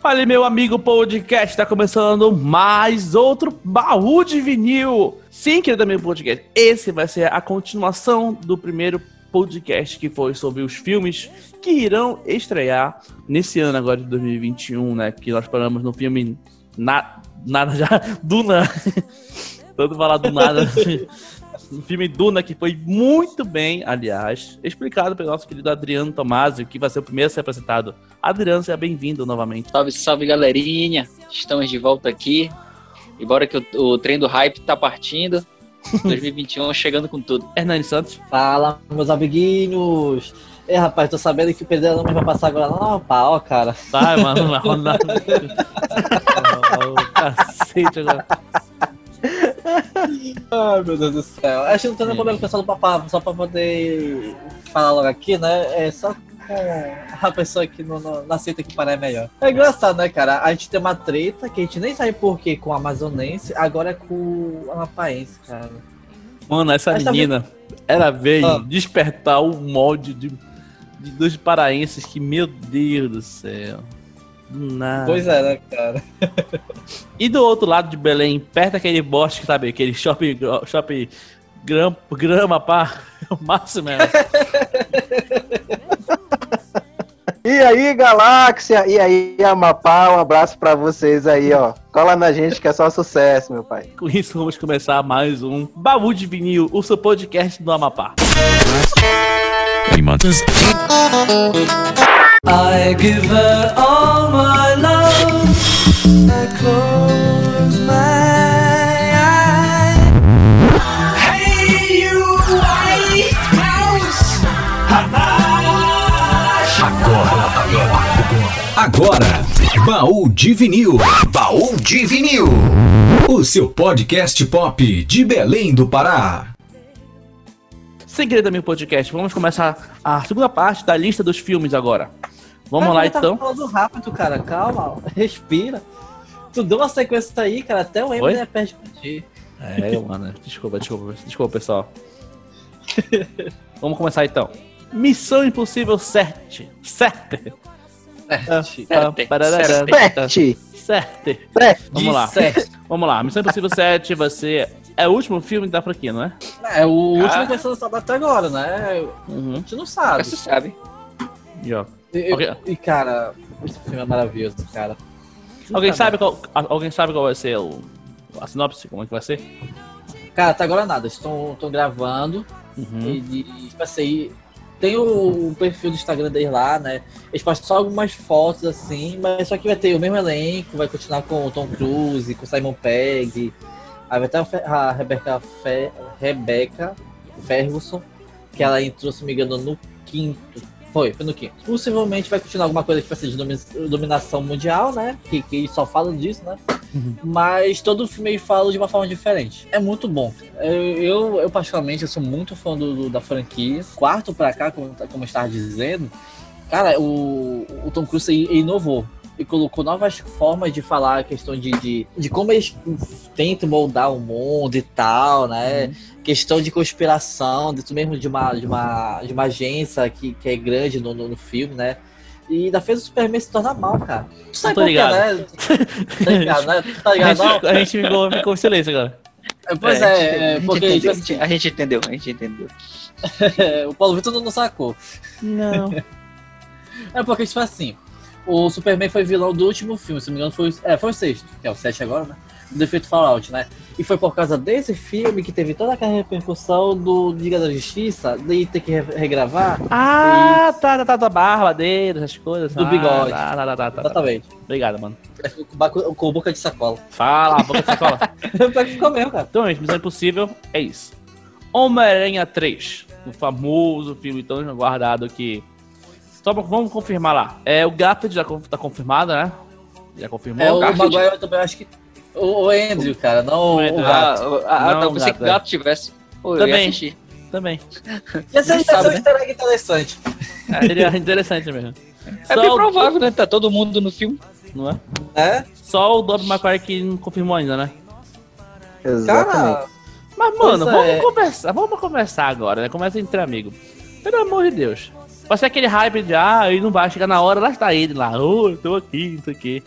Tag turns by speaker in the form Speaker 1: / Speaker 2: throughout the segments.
Speaker 1: Fale, meu amigo podcast, tá começando mais outro baú de vinil. Sim, querido amigo podcast, esse vai ser a continuação do primeiro podcast que foi sobre os filmes que irão estrear nesse ano agora de 2021, né? Que nós paramos no filme na, nada já, Duna. Tanto falar do nada. um filme Duna que foi muito bem, aliás, explicado pelo nosso querido Adriano Tomásio, que vai ser o primeiro a ser apresentado. Adriano, seja bem-vindo novamente.
Speaker 2: Salve, salve, galerinha. Estamos de volta aqui. E bora que o, o trem do hype tá partindo. 2021 chegando com tudo.
Speaker 1: Hernani Santos.
Speaker 3: Fala, meus amiguinhos. Ei, rapaz, tô sabendo que o Pedro não vai passar agora lá no pau, cara.
Speaker 1: Vai, mano, vai rodar. oh, cacete agora.
Speaker 3: Ai, meu Deus do céu. Acho que não tem nem problema com o pessoal do papá, só pra poder falar logo aqui, né? É só com a pessoa que não, não, não aceita que parar é melhor. É engraçado, né, cara? A gente tem uma treta que a gente nem sabe por que com o amazonense, agora é com o amapaense, cara.
Speaker 1: Mano, essa menina, ela veio
Speaker 3: Ah.
Speaker 1: despertar o molde de, de dos paraenses que, meu Deus do céu. Nada.
Speaker 3: Pois é, né, cara?
Speaker 1: E do outro lado de Belém, perto daquele bosque, sabe? Aquele shopping, shopping grama, grama pá. O máximo é.
Speaker 4: E aí, Galáxia? E aí, Amapá? Um abraço pra vocês aí, ó. Cola na gente que é só sucesso, meu pai.
Speaker 1: Com isso, vamos começar mais um Baú de Vinil, o seu podcast do Amapá.
Speaker 5: I give her all my love. I close my eyes. Hey, you white mouse!
Speaker 6: Agora, Baú de Vinil. Baú de Vinil. O seu podcast pop de Belém do Pará.
Speaker 1: Sem querer também o podcast, vamos começar a segunda parte da lista dos filmes agora. Vamos lá
Speaker 3: Cara, tá
Speaker 1: então.
Speaker 3: falando rápido, cara. Calma, respira. Tu deu uma sequência aí, cara. Até o? Eminem perde pra ti.
Speaker 1: É, mano. Desculpa, desculpa, desculpa, pessoal. Vamos começar então. Missão Impossível 7. 7.
Speaker 3: Perde.
Speaker 4: Pet!
Speaker 1: Certo.
Speaker 4: Pet!
Speaker 1: Vamos lá. Vamos lá. Missão Impossível 7 vai ser. É o último filme da franquia, não é?
Speaker 3: É o último
Speaker 2: Ah.
Speaker 3: que vai ser lançado até agora, né? A
Speaker 1: Uhum.
Speaker 3: gente não sabe.
Speaker 2: Você sabe.
Speaker 1: E, ó,
Speaker 3: E,
Speaker 1: Ok.
Speaker 3: e, cara, esse filme é maravilhoso, cara.
Speaker 1: Alguém sabe qual, alguém sabe qual vai ser o, a sinopse? Como é que vai ser?
Speaker 3: Cara, até agora nada. Estão gravando.
Speaker 1: Uhum.
Speaker 3: E, tipo assim, tem o, o perfil do Instagram deles lá, né? Eles postam só algumas fotos assim, mas só que vai ter o mesmo elenco, vai continuar com o Tom Cruise, com o Simon Pegg. Aí vai ter a, Rebecca, Fe, Rebecca Ferguson, que ela entrou, se me engano, no quinto. Foi, foi no quinto. Possivelmente vai continuar alguma coisa que vai ser de domi- dominação mundial, né? Que, que só falam disso, né?
Speaker 1: Uhum.
Speaker 3: Mas todo filme ele fala de uma forma diferente. É muito bom. Eu, eu, eu, particularmente, eu sou muito fã do, do- da franquia. Quarto pra cá, como, como eu estava dizendo, cara, o, o Tom Cruise inovou. E colocou novas formas de falar a questão de, de, de como eles tentam moldar o mundo e tal, né? Questão de conspiração, dentro mesmo de uma, de uma, de uma agência que, que é grande no, no, no filme, né? E ainda fez o Superman se tornar mal, cara. Tu sabe por quê,
Speaker 1: ligado.
Speaker 3: né? Tá ligado, né? Tu Tá
Speaker 1: A
Speaker 3: ligado, não?
Speaker 1: gente, a gente ficou, ficou em silêncio agora.
Speaker 3: É, Pois
Speaker 2: É, a
Speaker 3: é,
Speaker 2: gente-
Speaker 3: é,
Speaker 2: a gente
Speaker 3: porque
Speaker 2: entendeu,
Speaker 3: tipo
Speaker 2: a gente- a gente entendeu, a gente entendeu.
Speaker 3: assim, o Paulo Vitor não, não sacou.
Speaker 1: Não.
Speaker 3: É porque, tipo assim, o Superman foi vilão do último filme, se não me engano, foi, o- é, foi o sexto, que é o sete agora, né? Do Defeito Fallout, né? E foi por causa desse filme que teve toda aquela repercussão do Liga da Justiça, de ter que re- regravar.
Speaker 1: Ah, tá, tá, tá, da barba dele, essas coisas.
Speaker 3: Do
Speaker 1: Ah,
Speaker 3: bigode.
Speaker 1: Tá, tá, tá, tá, tá.
Speaker 3: Exatamente.
Speaker 1: Obrigado, mano.
Speaker 3: Com, com boca de sacola.
Speaker 1: Fala, boca de sacola.
Speaker 3: Pior que ficou mesmo, cara.
Speaker 1: Então, gente, Missão Impossível é isso. Homem-Aranha 3. O famoso filme tão aguardado que. Só pra- vamos confirmar lá. É, o Garfield já tá confirmado, né? Já confirmou.
Speaker 3: É, o
Speaker 2: Garfield.
Speaker 3: Maguire eu também acho que. O, o Andrew, cara, não
Speaker 1: O
Speaker 3: o,
Speaker 1: Andrew.
Speaker 3: o
Speaker 2: Ah,
Speaker 3: gato.
Speaker 2: ah,
Speaker 1: Não,
Speaker 2: tá, pensei
Speaker 1: gato,
Speaker 2: que o gato tivesse. Pô, eu ia
Speaker 1: Também. Também.
Speaker 3: Ia ser
Speaker 2: sabe, né?
Speaker 3: easter egg interessante.
Speaker 1: É, seria interessante mesmo.
Speaker 2: É
Speaker 1: Só
Speaker 2: bem
Speaker 1: o-
Speaker 2: provável, né? Tá todo mundo no filme.
Speaker 1: Não é?
Speaker 3: Né?
Speaker 1: Só o Dobby McQuarrie que não confirmou ainda, né?
Speaker 4: Exatamente.
Speaker 3: Cara,
Speaker 1: Mas, mano, vamos
Speaker 3: é.
Speaker 1: conversar. Vamos conversar agora, né? Começa entre amigos. Pelo amor de Deus. Vai ser aquele hype de, ah, ele não vai chegar na hora, lá está ele lá, ô, eu tô aqui, não sei o quê.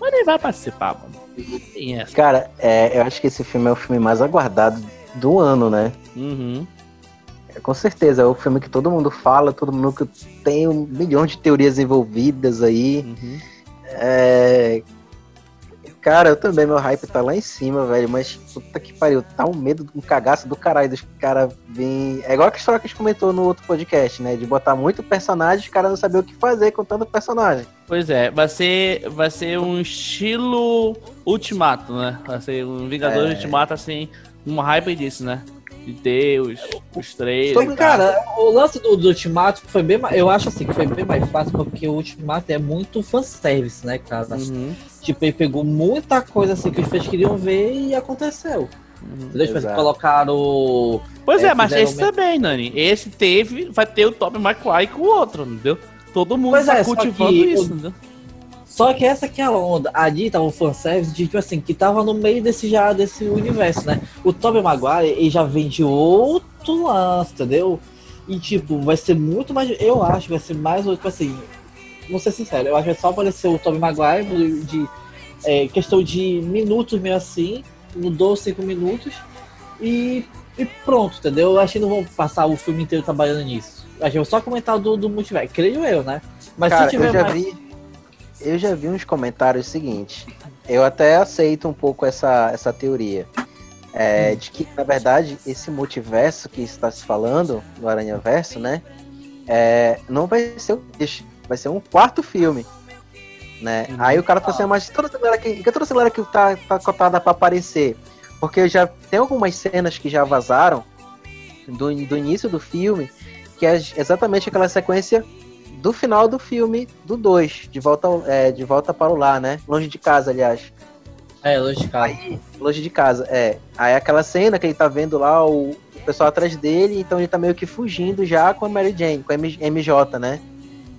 Speaker 1: Mas ele vai participar, mano. Tem essa.
Speaker 4: Cara, é, eu acho que esse filme é o filme mais aguardado do ano, né?
Speaker 1: Uhum.
Speaker 4: É, Com certeza, é o filme que todo mundo fala, todo mundo que tem um milhão de teorias envolvidas aí.
Speaker 1: Uhum.
Speaker 4: É... Cara, eu também, meu hype tá lá em cima, velho, mas puta que pariu, tá um medo, um cagaço do caralho dos caras vir. É igual a história que a gente comentou no outro podcast, né? De botar muito personagem, os caras não saber o que fazer com tanto personagem.
Speaker 1: Pois é, vai ser, vai ser um estilo Ultimato, né? Vai ser um Vingadores
Speaker 4: É.
Speaker 1: Ultimato, assim, um hype disso, né? De ter os, e
Speaker 3: que,
Speaker 1: tal.
Speaker 3: cara, o lance do, do Ultimato foi bem mais. Eu acho assim que foi bem mais fácil porque o Ultimato é muito fanservice, né, cara?
Speaker 1: Uhum.
Speaker 3: Tipo, ele pegou muita coisa assim que os fãs queriam ver e aconteceu.
Speaker 1: Uhum.
Speaker 3: Entendeu? Tipo,
Speaker 4: Exato.
Speaker 3: colocaram.
Speaker 1: Pois é,
Speaker 3: É,
Speaker 1: mas esse também, Nani. Esse teve, vai ter o Tobey Maguire com o outro, entendeu? Todo mundo
Speaker 3: Pois
Speaker 1: tá
Speaker 3: é,
Speaker 1: cultivando isso,
Speaker 3: o-
Speaker 1: entendeu?
Speaker 3: Só que essa que é a onda. Ali tava o fanservice de, tipo assim, que tava no meio desse já, desse universo, né? O Tobey Maguire, ele já vem de outro lance, entendeu? E, tipo, vai ser muito mais... Eu acho que vai ser mais, tipo assim... Vou ser sincero, eu acho que vai só aparecer o Tobey Maguire de, é, questão de minutos meio assim, mudou cinco minutos e, e pronto, entendeu? Eu acho que não vão passar o filme inteiro trabalhando nisso. Eu acho que só comentar do, do multiverso, creio eu, né? Mas
Speaker 4: Cara,
Speaker 3: se tiver
Speaker 4: eu já
Speaker 3: mais...
Speaker 4: vi. Eu já vi uns comentários seguintes. Eu até aceito um pouco essa, essa teoria. É, de que, na verdade, esse multiverso que está se falando, do Aranha Verso, né? é, não vai ser o deixe, vai ser um quarto filme. Né? Aí o cara fala assim, mas toda essa galera que, toda essa galera que tá, tá cotada pra aparecer. Porque já tem algumas cenas que já vazaram do, do início do filme, que é exatamente aquela sequência do final do filme do 2, de volta, é, de volta para o lar, né? Longe de casa, aliás.
Speaker 3: É, lógico.
Speaker 4: Aí, longe de casa, é. Aí aquela cena que ele tá vendo lá o, o pessoal atrás dele, então ele tá meio que fugindo já com a Mary Jane, com a MJ, né?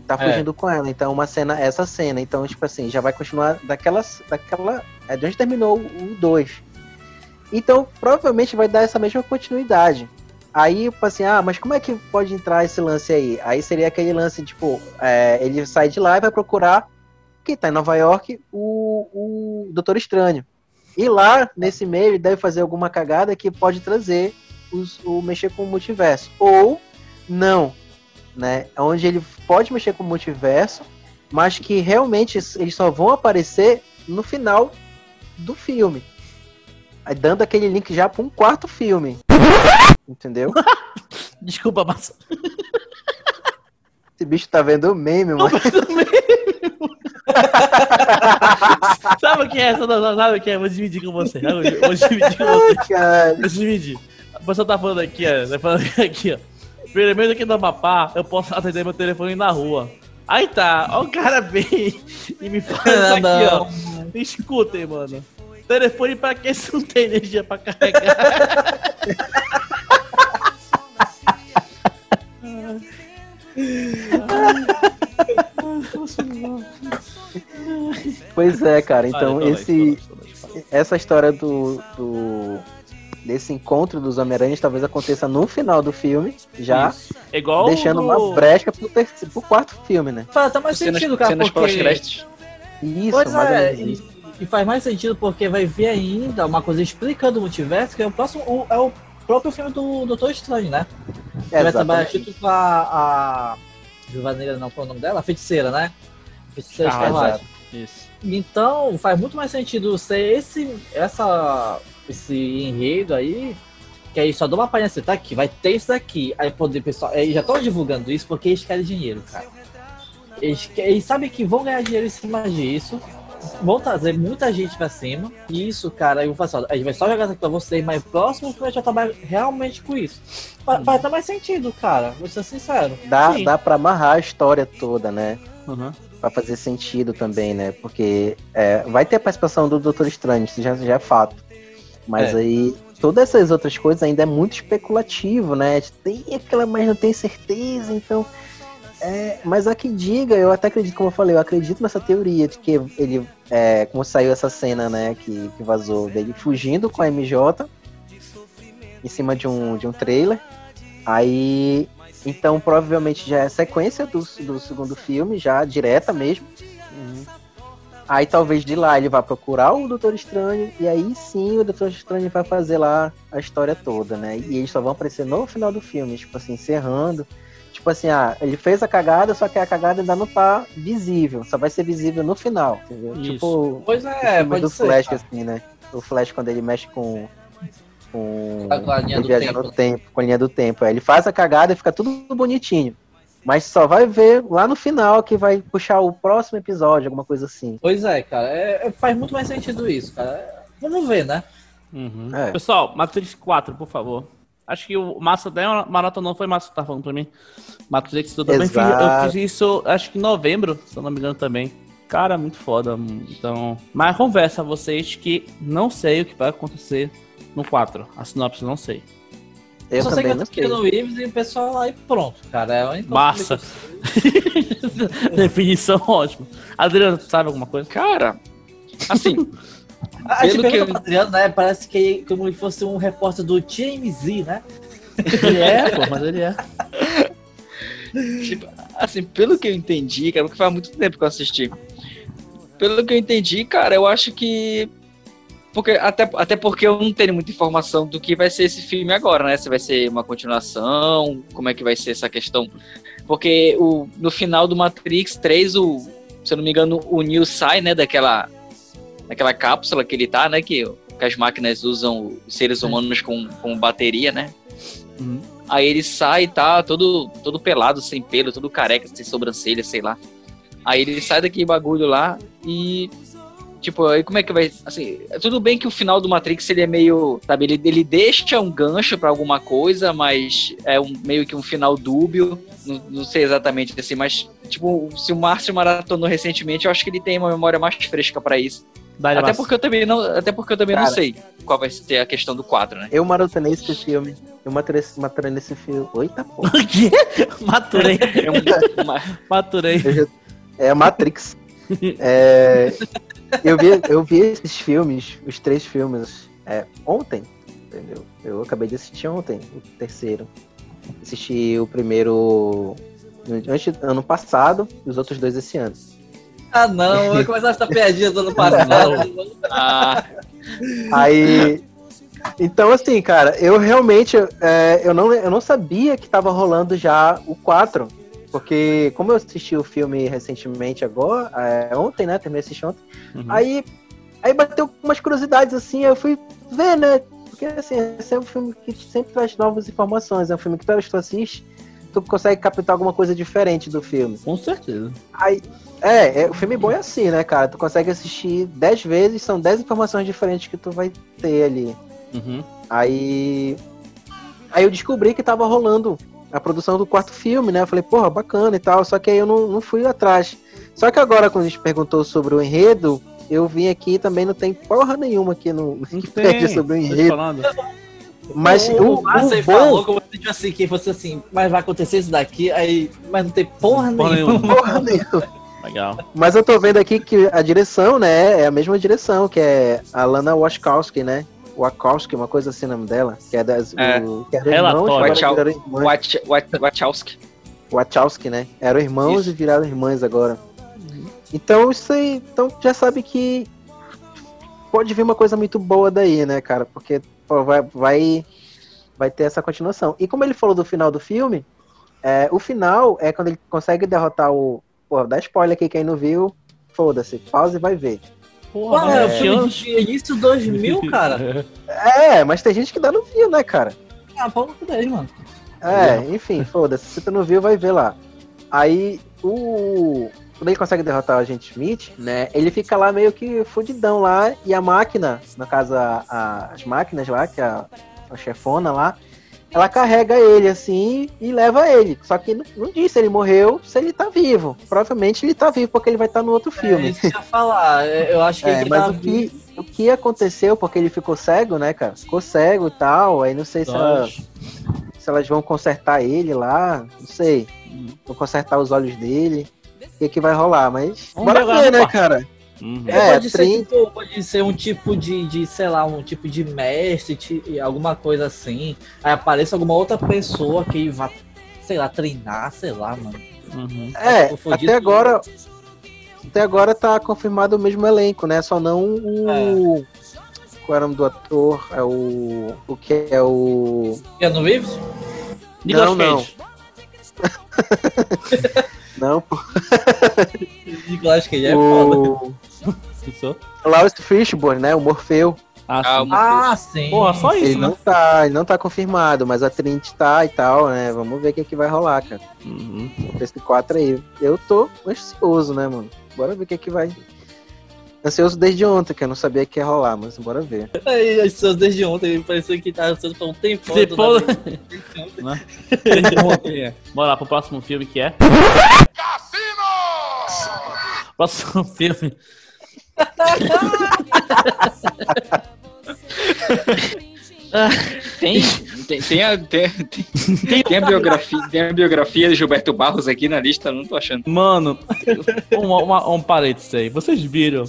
Speaker 4: Tá
Speaker 3: É.
Speaker 4: fugindo com ela. Então, uma cena, essa cena. Então, tipo assim, já vai continuar daquela. daquela é de onde terminou o 2. Então, provavelmente vai dar essa mesma continuidade. Aí, tipo assim, ah, mas como é que pode entrar esse lance aí? Aí seria aquele lance, tipo, é, ele sai de lá e vai procurar, que tá em Nova York, o, o Doutor Estranho. E lá, nesse meio, ele deve fazer alguma cagada que pode trazer os, o mexer com o multiverso. Ou não, né? Onde ele pode mexer com o multiverso, mas que realmente eles só vão aparecer no final do filme. Dando aquele link já para um quarto filme. Entendeu?
Speaker 1: Desculpa, mas.
Speaker 4: Esse bicho tá vendo o meme, mano.
Speaker 1: sabe o que é? Sabe, o que é? Vou dividir com você. Vou vou dividir com você. Vou dividir. A pessoa tá falando aqui, ó. Tá falando aqui, ó. Primeiro aqui no Amapá, eu posso atender meu telefone na rua. Aí tá, ó, o cara vem e me fala isso
Speaker 3: Não,
Speaker 1: aqui, ó. Escutem, mano. Telefone pra quem se não tem energia pra carregar?
Speaker 4: pois é, cara. Então, esse, essa história do, do desse encontro dos Homem-Aranhas talvez aconteça no final do filme, já.
Speaker 1: É igual
Speaker 4: deixando
Speaker 1: do...
Speaker 4: uma brecha pro, terceiro, pro quarto filme, né?
Speaker 3: Faz até mais
Speaker 2: cenas,
Speaker 3: sentido, cara,
Speaker 2: cenas
Speaker 3: porque...
Speaker 4: Isso,
Speaker 3: Pois é, e, e faz mais sentido porque vai vir ainda uma coisa explicando o multiverso, que é o próximo, o- é o próprio filme do Doutor Estranho, né? Que vai trabalhar junto com a, a Viúva Negra, não, qual é o nome dela? A Feiticeira, né? Feiticeira
Speaker 1: Ah. Isso.
Speaker 3: Então, faz muito mais sentido ser esse, essa, esse enredo aí, que aí só dá uma palhinha assim, tá aqui, vai ter isso daqui. Aí poder, pessoal, eles já estão divulgando isso porque eles querem dinheiro, cara. Eles, eles sabem que vão ganhar dinheiro em cima disso, vão trazer muita gente pra cima, e isso, cara, eu vou falar assim, ó, a gente vai só jogar isso aqui pra vocês, mas próximo que vai já trabalhar realmente com isso. Fa- Faz até mais sentido, cara, vou ser sincero.
Speaker 4: Dá,
Speaker 1: Sim.
Speaker 4: dá pra amarrar a história toda, né?
Speaker 1: Uhum.
Speaker 4: Pra fazer sentido também, né? Porque é, vai ter a participação do Doutor Estranho, isso já, já é fato. Mas
Speaker 3: É.
Speaker 4: aí, todas essas outras coisas ainda é muito especulativo, né? Tem aquela, mas não tem certeza, então. É, mas há que diga, eu até acredito, como eu falei, eu acredito nessa teoria de que ele, é, como saiu essa cena, né, que, que vazou dele fugindo com a MJ em cima de um, de um trailer. Aí Então provavelmente já é sequência do, do segundo filme, já direta mesmo. Aí talvez de lá ele vá procurar o Doutor Estranho, e aí sim o Doutor Estranho vai fazer lá a história toda, né? E eles só vão aparecer no final do filme, tipo assim, encerrando. Tipo assim, ah, ele fez a cagada, só que a cagada ainda não tá visível, só vai ser visível no final, entendeu?
Speaker 1: Isso.
Speaker 4: Tipo,
Speaker 3: Pois
Speaker 4: o
Speaker 3: é,
Speaker 4: filme
Speaker 3: pode
Speaker 4: do
Speaker 3: ser.
Speaker 4: Flash,
Speaker 3: cara.
Speaker 4: assim, né? O Flash quando ele mexe com. com
Speaker 3: Com a linha
Speaker 4: ele
Speaker 3: do
Speaker 4: viaja
Speaker 3: tempo.
Speaker 4: no tempo, com a linha do tempo. Aí ele faz a cagada e fica tudo bonitinho. Mas só vai ver lá no final que vai puxar o próximo episódio, alguma coisa assim.
Speaker 3: Pois é, cara. é- é- faz muito mais sentido isso, cara. Vamos ver, né?
Speaker 1: Uhum.
Speaker 4: É.
Speaker 1: Pessoal, Matrix 4, por favor. Acho que o Massa até maratonou foi Massa que tá falando pra mim. Matrix, eu também fiz, eu fiz isso, acho que em novembro, se eu não me engano também. Cara, muito foda. Então. Mas conversa a vocês que não sei o que vai acontecer no 4. A sinopse não sei.
Speaker 4: Eu
Speaker 3: só sei que eu tô no Reeves e o pessoal lá e pronto, cara. É
Speaker 1: Massa. Definição ótima. Adriano, sabe alguma coisa?
Speaker 2: Cara, assim,
Speaker 3: A gente
Speaker 2: Pelo que eu-
Speaker 3: pro Adriano, né? Parece que como se fosse um repórter do TMZ, né?
Speaker 1: Ele é, pô, mas ele é.
Speaker 2: tipo, assim, pelo que eu entendi, cara, porque faz muito tempo que eu assisti. Pelo que eu entendi, cara, eu acho que. Porque, até, até porque eu não tenho muita informação do que vai ser esse filme agora, né? Se vai ser uma continuação, como é que vai ser essa questão. Porque o, no final do Matrix 3, o, se eu não me engano, o Neo sai, né, daquela, daquela cápsula que ele tá, né? Que, que as máquinas usam os seres humanos com, com bateria, né?
Speaker 1: Uhum.
Speaker 2: Aí ele sai e tá todo, todo pelado, sem pelo, todo careca, sem sobrancelha, sei lá. Aí ele sai daquele bagulho lá e. Tipo, aí como é que vai. Assim, é tudo bem que o final do Matrix ele é meio. Sabe, ele, ele deixa um gancho pra alguma coisa, mas é um, meio que um final dúbio. Não, não sei exatamente assim, mas, tipo, se o Márcio maratonou recentemente, eu acho que ele tem uma memória mais fresca pra isso.
Speaker 1: Dá-lhe
Speaker 2: Até porque eu também não, até porque eu também não
Speaker 4: Cara.
Speaker 2: sei qual vai ser a questão do 4, né?
Speaker 4: Eu maratonei esse filme. Eu maturei, nesse filme. Eita porra.
Speaker 1: O quê? Maturei.
Speaker 2: É um-
Speaker 1: Maturei.
Speaker 4: É a Matrix. É, eu, vi, eu vi esses filmes, os três filmes, é, ontem, entendeu? Eu acabei de assistir ontem, o terceiro. Assisti o primeiro antes, ano passado e os outros dois esse ano.
Speaker 3: Ah, não. Vai começar essa piadinha do ano passado.
Speaker 2: Ah,
Speaker 4: Aí. Então, assim, cara, eu realmente é, eu, não, eu não sabia que tava rolando já o 4. Porque, como eu assisti o filme recentemente agora, é, ontem, né? Terminei assistir ontem.
Speaker 1: Uhum.
Speaker 4: Aí, aí bateu umas curiosidades assim, eu fui ver, né? Porque assim, esse é um filme que sempre traz novas informações. É um filme que toda vez que tu assiste, tu consegue captar alguma coisa diferente do filme.
Speaker 1: Com certeza.
Speaker 4: Aí, é, é, o filme bom é assim, né, cara? Tu consegue assistir 10 vezes, são 10 informações diferentes que tu vai ter ali.
Speaker 1: Uhum.
Speaker 4: Aí. Aí eu descobri que tava rolando a produção do quarto filme, né? Eu falei, porra, bacana e tal. Só que aí eu não, não fui atrás. Só que agora, quando a gente perguntou sobre o enredo, eu vim aqui e também não tem porra nenhuma aqui no Wikipedia sobre o enredo. Mas o,
Speaker 3: o
Speaker 4: o bom.
Speaker 3: falou como se tipo assim, que fosse assim, mas vai acontecer isso daqui, aí, mas não tem porra,
Speaker 1: Porra
Speaker 3: nenhuma.
Speaker 1: nenhuma.
Speaker 4: Porra nenhuma.
Speaker 1: Legal.
Speaker 4: Mas eu tô vendo aqui que a direção, né, é a mesma direção, que é a Lana Wachowski, né? Wachowski, uma coisa assim o nome dela, que é das.
Speaker 2: É.
Speaker 4: O, que eram
Speaker 1: Relatório.
Speaker 4: irmãos,
Speaker 2: Wachow-. Wach, Wach, Wachowski.
Speaker 4: Wachowski, né? Eram irmãos
Speaker 2: Isso.
Speaker 4: e viraram irmãs agora. Então isso aí, então já sabe que pode vir uma coisa muito boa daí, né, cara? Porque pô, vai, vai, vai ter essa continuação. E como ele falou do final do filme, é, o final é quando ele consegue derrotar o. Pô, dá spoiler aqui quem não viu. Foda-se, pausa e vai ver.
Speaker 1: Porra,
Speaker 3: é
Speaker 1: mas
Speaker 3: filme
Speaker 1: chance.
Speaker 3: de início 2000, cara.
Speaker 4: É, mas tem gente que ainda não viu, né, cara?
Speaker 3: Ah, pau no cu deles, mano.
Speaker 4: É, enfim, foda-se. Se tu não viu, vai ver lá. Aí, o. Quando ele consegue derrotar o agente Smith, né? Ele fica lá meio que fudidão lá. E a máquina, no caso, a- a- as máquinas lá, que é a, a chefona lá, ela carrega ele assim e leva ele. Só que não, diz se ele morreu, se ele tá vivo. Provavelmente ele tá vivo, porque ele vai estar no outro
Speaker 3: É
Speaker 4: filme.
Speaker 3: isso que eu ia falar. é, Eu acho que
Speaker 4: É,
Speaker 3: ele
Speaker 4: mas
Speaker 3: tá
Speaker 4: o que, o que aconteceu, porque ele ficou cego, né, cara? Ficou cego e tal. Aí não sei se ela se elas vão consertar ele lá, não sei. Vão consertar os olhos dele. O que, que vai rolar, mas.
Speaker 1: Vamos
Speaker 4: bora ver, né, cara?
Speaker 1: Uhum.
Speaker 4: É,
Speaker 3: pode, ser,
Speaker 4: 30.
Speaker 3: tipo, pode ser um tipo de, de, sei lá, um tipo de mestre, ti- alguma coisa assim. Aí apareça alguma outra pessoa que vá sei lá, treinar, sei lá, mano.
Speaker 1: Uhum.
Speaker 4: É,
Speaker 3: confundido
Speaker 4: até agora. Até agora tá confirmado o mesmo elenco, né? Só não o. Qual era o nome do ator? É o. O que é o.
Speaker 3: Keanu Reeves?
Speaker 1: Nicolas
Speaker 4: não.
Speaker 1: Cage.
Speaker 4: Não, pô.
Speaker 3: Nicolas Cage é foda.
Speaker 4: Lawrence Fishburne, né? O Morfeu.
Speaker 1: Ah,
Speaker 2: Ah,
Speaker 1: sim.
Speaker 3: Ah, sim.
Speaker 1: Porra, só
Speaker 4: Ele
Speaker 1: isso,
Speaker 4: não
Speaker 1: né?
Speaker 4: tá, ele não tá confirmado, mas a Trinity tá e tal, né? Vamos ver o que, que vai rolar, cara.
Speaker 1: Uhum.
Speaker 4: Esse 4 aí. Eu tô ansioso, né, mano? Bora ver o que, que vai. Ansioso desde ontem, que eu não sabia que ia rolar, mas bora ver.
Speaker 3: Aí, pessoas desde ontem parecia que tava ansioso por um tempo.
Speaker 1: Depois... Né? Bora lá pro próximo filme que é. Próximo filme.
Speaker 2: Tem, tem, tem, a, tem, tem, tem a biografia, tem a biografia de Gilberto Barros aqui na lista, não tô achando.
Speaker 1: Mano, um, uma, um parênteses aí. Vocês viram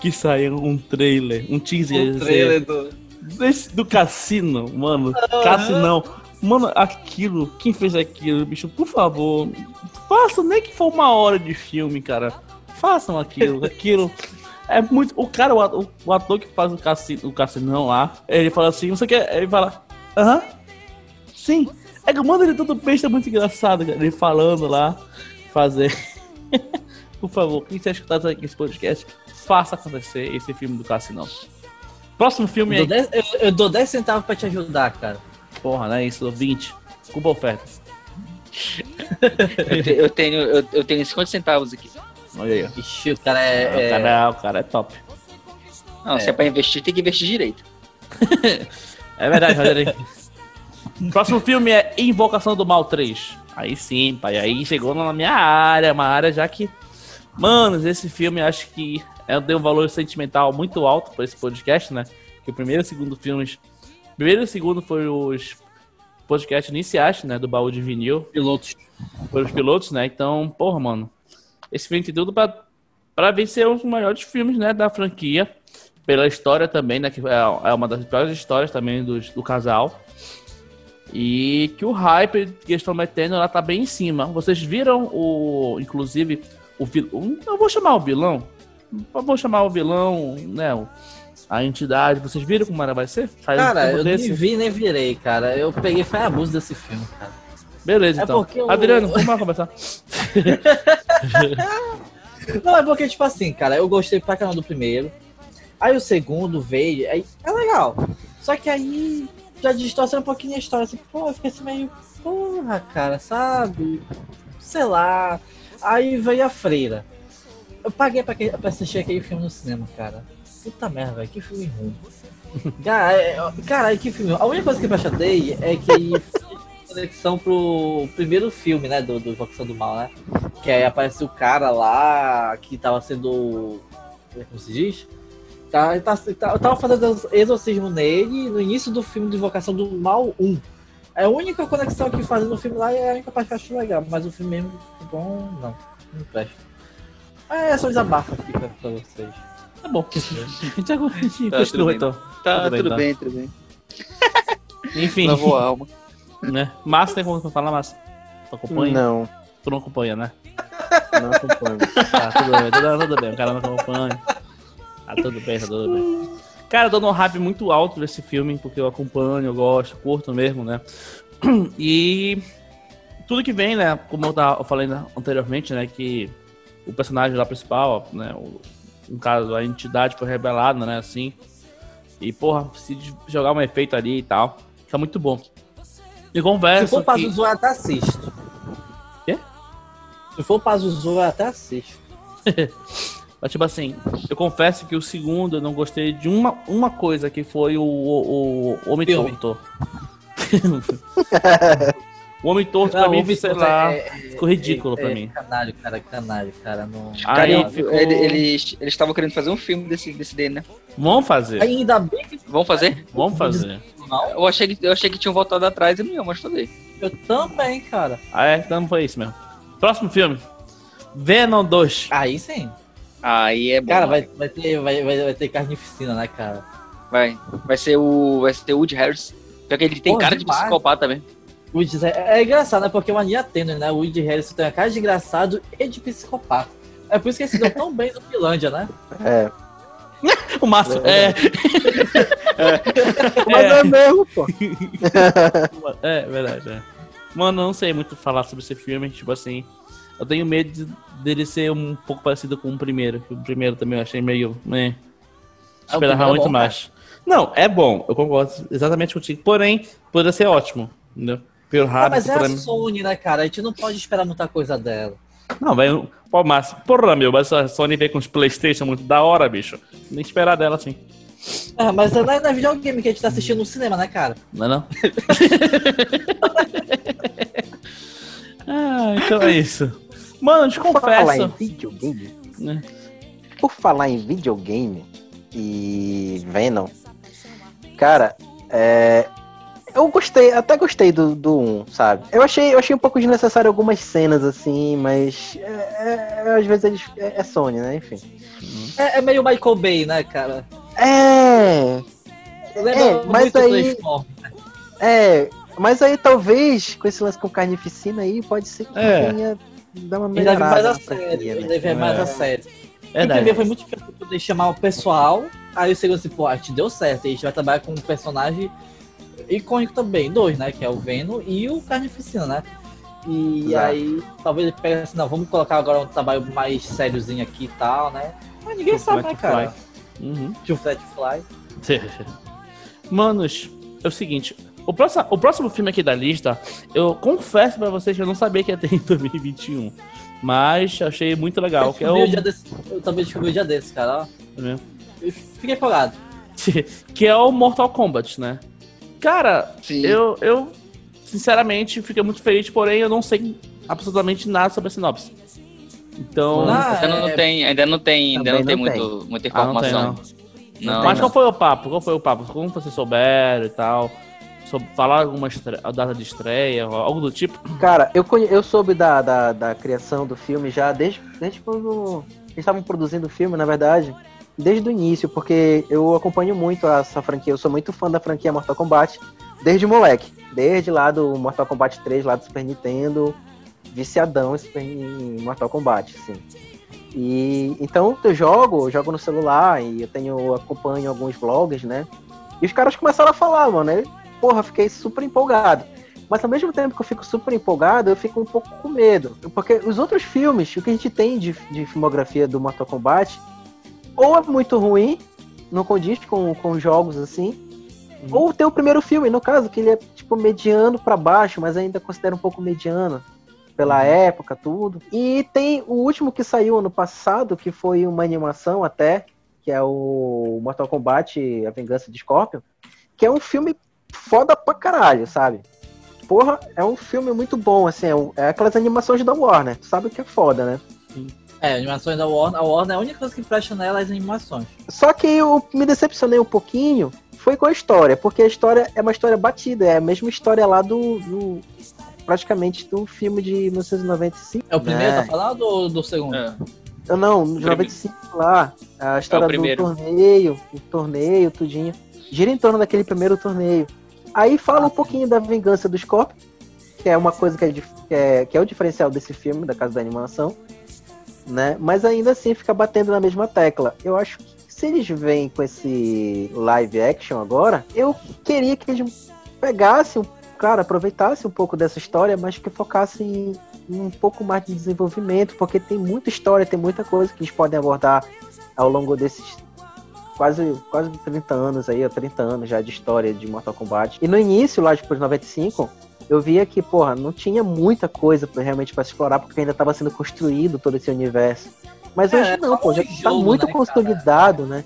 Speaker 1: que saiu um trailer, um teaser
Speaker 3: O trailer do.
Speaker 1: desse- do cassino, mano. Cassinão. Mano, aquilo, quem fez aquilo, bicho, por favor, façam nem que for uma hora de filme, cara. Façam aquilo, aquilo. É muito. O cara, o ator, o ator que faz o cassino, o cassinão lá, ele fala assim, não sei o que, ele fala, aham, sim. É que, mano, ele todo besta, é muito engraçado, cara. Ele falando lá, fazer. Por favor, quem estiver escutando aqui esse podcast, faça acontecer esse filme do Cassinão. Próximo filme
Speaker 3: Eu
Speaker 1: é.
Speaker 3: dou, 10, eu, eu dou 10 centavos pra te ajudar, cara.
Speaker 1: Porra, não é isso, 20. Culpa oferta.
Speaker 2: Eu, te- eu tenho, eu, eu tenho 50 centavos aqui.
Speaker 1: Olha aí.
Speaker 3: Ixi, o cara
Speaker 1: O,
Speaker 3: é. é-
Speaker 1: cara, é- o cara é top.
Speaker 2: Não, se é pra investir, tem que investir direito.
Speaker 1: É verdade, Rogério. Próximo filme é Invocação do Mal 3. Aí sim, pai. Aí chegou na minha área, uma área já que. Mano, esse filme acho que eu dei um valor sentimental muito alto pra esse podcast, né? Que o primeiro e o segundo filmes. o Primeiro e o segundo foram os podcasts iniciais, né? Do baú de vinil.
Speaker 3: pilotos.
Speaker 1: Foram os pilotos, né? Então, porra, mano. Esse filme tem tudo pra vencer um dos maiores filmes, né? Da franquia. Pela história também, né? Que é, é uma das piores histórias também dos, do casal. E que o hype que eles estão metendo lá tá bem em cima. Vocês viram o. Inclusive, o vilão. Eu vou chamar o vilão. Eu vou chamar o vilão, né? o- A entidade. Vocês viram como ela vai ser? Um
Speaker 3: Cara,
Speaker 1: filme
Speaker 3: eu
Speaker 1: desse?
Speaker 3: nem vi nem virei, cara. Eu peguei foi abuso desse filme, cara.
Speaker 1: Beleza,
Speaker 3: É
Speaker 1: então. Adriano, vamos lá conversar.
Speaker 3: Não, é porque, tipo assim, cara, eu gostei pra caramba do primeiro. Aí o segundo veio, aí é legal. Só que aí já distorceu um pouquinho a história, assim, pô, eu fiquei assim meio, porra, cara, sabe? Sei lá. Aí veio a freira. Eu paguei pra, que- pra assistir aquele filme no cinema, cara. Puta merda, velho, que filme ruim. Cara, é- cara, que filme. A única coisa que eu achei é que conexão pro primeiro filme, né, do, do Invocação do Mal, né? Que aí aparece o cara lá que tava sendo. Como se diz? Tá, tá, tá, tava fazendo exorcismo nele no início do filme de Invocação do Mal 1. É a única conexão que fazem no filme lá e é a única parte que eu acho legal, mas o filme mesmo, bom, não, não presta. É só desabafo aqui pra, pra vocês.
Speaker 1: Tá bom. A gente, a gente
Speaker 2: Tá,
Speaker 1: continua
Speaker 2: tudo bem.
Speaker 1: então.
Speaker 2: Tá,
Speaker 1: Tudo bem,
Speaker 2: tudo
Speaker 1: tá.
Speaker 2: bem, tudo bem.
Speaker 1: Enfim,
Speaker 2: Lavou a alma.
Speaker 1: Né? Márcio tem como falar, Márcio? Tu acompanha?
Speaker 4: Não,
Speaker 1: Tu não acompanha, né?
Speaker 4: não acompanho.
Speaker 1: Tá, tudo bem, tudo, tudo bem. O cara não acompanha. Tá tudo bem, tá tudo bem. Cara, eu dou um hype muito alto desse filme, porque eu acompanho, eu gosto, curto mesmo, né? E tudo que vem, né? Como eu, tava, eu falei né, anteriormente, né? Que o personagem lá principal, né? O, no caso, a entidade foi revelada, né? Assim. E, porra, se jogar um efeito ali e tal, fica muito bom. E
Speaker 3: Se
Speaker 1: conversa.
Speaker 3: for pra
Speaker 1: que-
Speaker 3: Zuzu, eu até assisto.
Speaker 1: Quê?
Speaker 3: Se for pra Zuzu, eu até assisto.
Speaker 1: Mas, tipo assim, eu confesso que o segundo eu não gostei de uma, uma coisa, que foi o, o, o Homem
Speaker 3: Filme.
Speaker 1: Torto. o Homem Torto, pra mim,
Speaker 3: o
Speaker 1: sei lá,
Speaker 3: é-
Speaker 1: ficou ridículo
Speaker 3: é,
Speaker 1: pra
Speaker 3: é
Speaker 1: mim.
Speaker 3: Canário, cara, canário, cara. Não...
Speaker 1: Aí
Speaker 2: Cara,
Speaker 1: ficou-
Speaker 2: ele- eles eles estavam querendo fazer um filme desse, desse dele, né?
Speaker 1: Vamos fazer,
Speaker 3: Ainda bem que
Speaker 2: Vamos fazer?
Speaker 1: vamos fazer.
Speaker 3: Não.
Speaker 2: Eu achei que, eu achei que tinham voltado atrás e não iam mais fazer.
Speaker 3: Eu também, cara.
Speaker 1: Ah, é? Então foi isso mesmo. Próximo filme. Venom 2.
Speaker 3: Aí sim.
Speaker 2: Aí é bom.
Speaker 3: Cara, vai, vai, ter, vai, vai, vai ter carnificina, né, cara?
Speaker 2: Vai, vai ser o. Vai ser o Woody Harris. Pior que ele tem
Speaker 3: Pô,
Speaker 2: cara de
Speaker 3: demais.
Speaker 2: psicopata também.
Speaker 3: Woody, é, é engraçado, né? Porque é uma linha tênue, né? O Woody Harrison tem a cara de engraçado e de psicopata. É por isso que ele se deu tão bem no Pilândia, né?
Speaker 4: É.
Speaker 1: O Márcio, é,
Speaker 4: Mas é, mesmo, pô.
Speaker 1: é, verdade, é. Mano, eu não sei muito falar sobre esse filme, tipo assim. Eu tenho medo de- dele ser um pouco parecido com o primeiro. que O primeiro também eu achei meio. Né,
Speaker 3: Ah, o
Speaker 1: esperava
Speaker 3: é
Speaker 1: muito
Speaker 3: bom,
Speaker 1: mais. Não, é bom, eu concordo exatamente contigo. Porém, poderia ser ótimo. Entendeu? Pelo
Speaker 3: Ah,
Speaker 1: rápido.
Speaker 3: mas é a
Speaker 1: mim-
Speaker 3: Sony, né, cara? A gente não pode esperar muita coisa dela.
Speaker 1: Não, velho. Pô, Márcio, porra, meu, mas a Sony veio com os Playstation muito da hora, bicho. Nem esperar dela assim.
Speaker 3: É, mas não é, não é videogame que a gente tá assistindo no cinema, né, cara?
Speaker 1: Não é não? ah, então é isso. Mano, eu te
Speaker 4: Por falar em
Speaker 1: confesso.
Speaker 4: videogame,
Speaker 1: né?
Speaker 4: por falar em videogame e Venom, cara, é, eu gostei, até gostei do, do 1, sabe? Eu achei, eu achei um pouco desnecessário algumas cenas, assim, mas é, é, às vezes eles, é, é Sony, né? Enfim.
Speaker 3: É, é meio Michael Bay, né, cara?
Speaker 4: É,
Speaker 3: Lembra
Speaker 4: É, mas
Speaker 3: muito
Speaker 4: aí-
Speaker 3: Transform.
Speaker 4: é, mas aí talvez, com esse lance com carnificina aí, pode ser que
Speaker 1: É.
Speaker 4: tenha dar uma
Speaker 3: Ele leva mais
Speaker 4: melhorada
Speaker 3: a sério,
Speaker 4: né?
Speaker 3: ele leva mais
Speaker 1: É.
Speaker 3: a sério. O
Speaker 1: Verdade.
Speaker 3: primeiro foi muito difícil poder chamar o pessoal. Aí o segundo assim, pô, a gente deu certo. A gente vai trabalhar com um personagem icônico também, dois, né? Que é o Venom e o Carnificina, né? E
Speaker 4: Exato.
Speaker 3: aí, talvez ele pegue assim, não, vamos colocar agora um trabalho mais sériozinho aqui e tal, né? Mas ninguém sabe, né, cara?
Speaker 1: Uhum.
Speaker 3: Tio Flat Fly.
Speaker 1: Manos, é o seguinte. O próximo, o próximo filme aqui da lista, eu confesso pra vocês que eu não sabia que ia ter em 2021. Mas achei muito legal. Que é
Speaker 3: eu,
Speaker 1: o,
Speaker 3: um dia desse, eu também descobri um dia desses, cara. ó. Eu fiquei empolgado.
Speaker 1: que é o Mortal Kombat, né? Cara,
Speaker 2: Sim.
Speaker 1: eu, eu sinceramente fiquei muito feliz, porém eu não sei absolutamente nada sobre a sinopse. Então.
Speaker 3: Ah,
Speaker 2: Ainda não
Speaker 3: é-
Speaker 2: tem, ainda não tem, ainda não tem,
Speaker 4: não
Speaker 2: muito, muita
Speaker 1: Ah, não tem,
Speaker 2: informação.
Speaker 1: não.
Speaker 2: não.
Speaker 1: Mas qual foi o papo? Qual foi o papo? Como vocês souberam e tal? Falar alguma estre- a data de estreia, algo do tipo?
Speaker 4: Cara, eu, conhe- eu soube da, da, da criação do filme já desde, desde quando eles estavam produzindo o filme, na verdade, desde o início, porque eu acompanho muito essa franquia, eu sou muito fã da franquia Mortal Kombat, desde moleque, desde lá do Mortal Kombat 3, lá do Super Nintendo, viciadão em Mortal Kombat, assim. E então eu jogo, eu jogo no celular e eu tenho acompanho alguns vlogs, né? E os caras começaram a falar, mano, eu, porra, fiquei super empolgado. Mas ao mesmo tempo que eu fico super empolgado, eu fico um pouco com medo. Porque os outros filmes, o que a gente tem de, de filmografia do Mortal Kombat, ou é muito ruim, não condiz com, com jogos assim, ou tem o primeiro filme, no caso, que ele é tipo mediano pra baixo, mas ainda considera um pouco mediano pela época, tudo. E tem o último que saiu ano passado, que foi uma animação até, que é o Mortal Kombat A Vingança de Scorpion, que é um filme foda pra caralho, sabe? Porra, é um filme muito bom, assim, é, é aquelas animações da Warner, tu sabe o que é foda, né?
Speaker 3: É, animações da Warner. A Warner, a única coisa que presta nela é as animações.
Speaker 4: Só que eu me decepcionei um pouquinho, foi com a história, porque a história é uma história batida, é a mesma história lá do, do- praticamente do filme de 1995.
Speaker 3: É o primeiro,
Speaker 4: É.
Speaker 3: tá falando ou do segundo?
Speaker 2: É.
Speaker 4: Eu não, no 95 lá, a história do
Speaker 2: primeiro.
Speaker 4: torneio, o torneio, tudinho. Gira em torno daquele primeiro torneio. Aí fala um pouquinho da vingança do Scorpion, que é uma coisa que é, que é, que é o diferencial desse filme, da casa da animação, né? Mas ainda assim fica batendo na mesma tecla. Eu acho que se eles vêm com esse live action agora, eu queria que eles pegassem, claro, aproveitassem um pouco dessa história, mas que focassem em um pouco mais de desenvolvimento, porque tem muita história, tem muita coisa que eles podem abordar ao longo desses quase, quase 30 anos aí, ou 30 anos já de história de Mortal Kombat. E no início, lá depois de 95, eu via que, porra, não tinha muita coisa pra, realmente para explorar, porque ainda estava sendo construído todo esse universo. Mas
Speaker 3: É,
Speaker 4: hoje não,
Speaker 3: só
Speaker 4: pô,
Speaker 3: um
Speaker 4: já tá
Speaker 3: jogo,
Speaker 4: muito
Speaker 3: né,
Speaker 4: consolidado, né?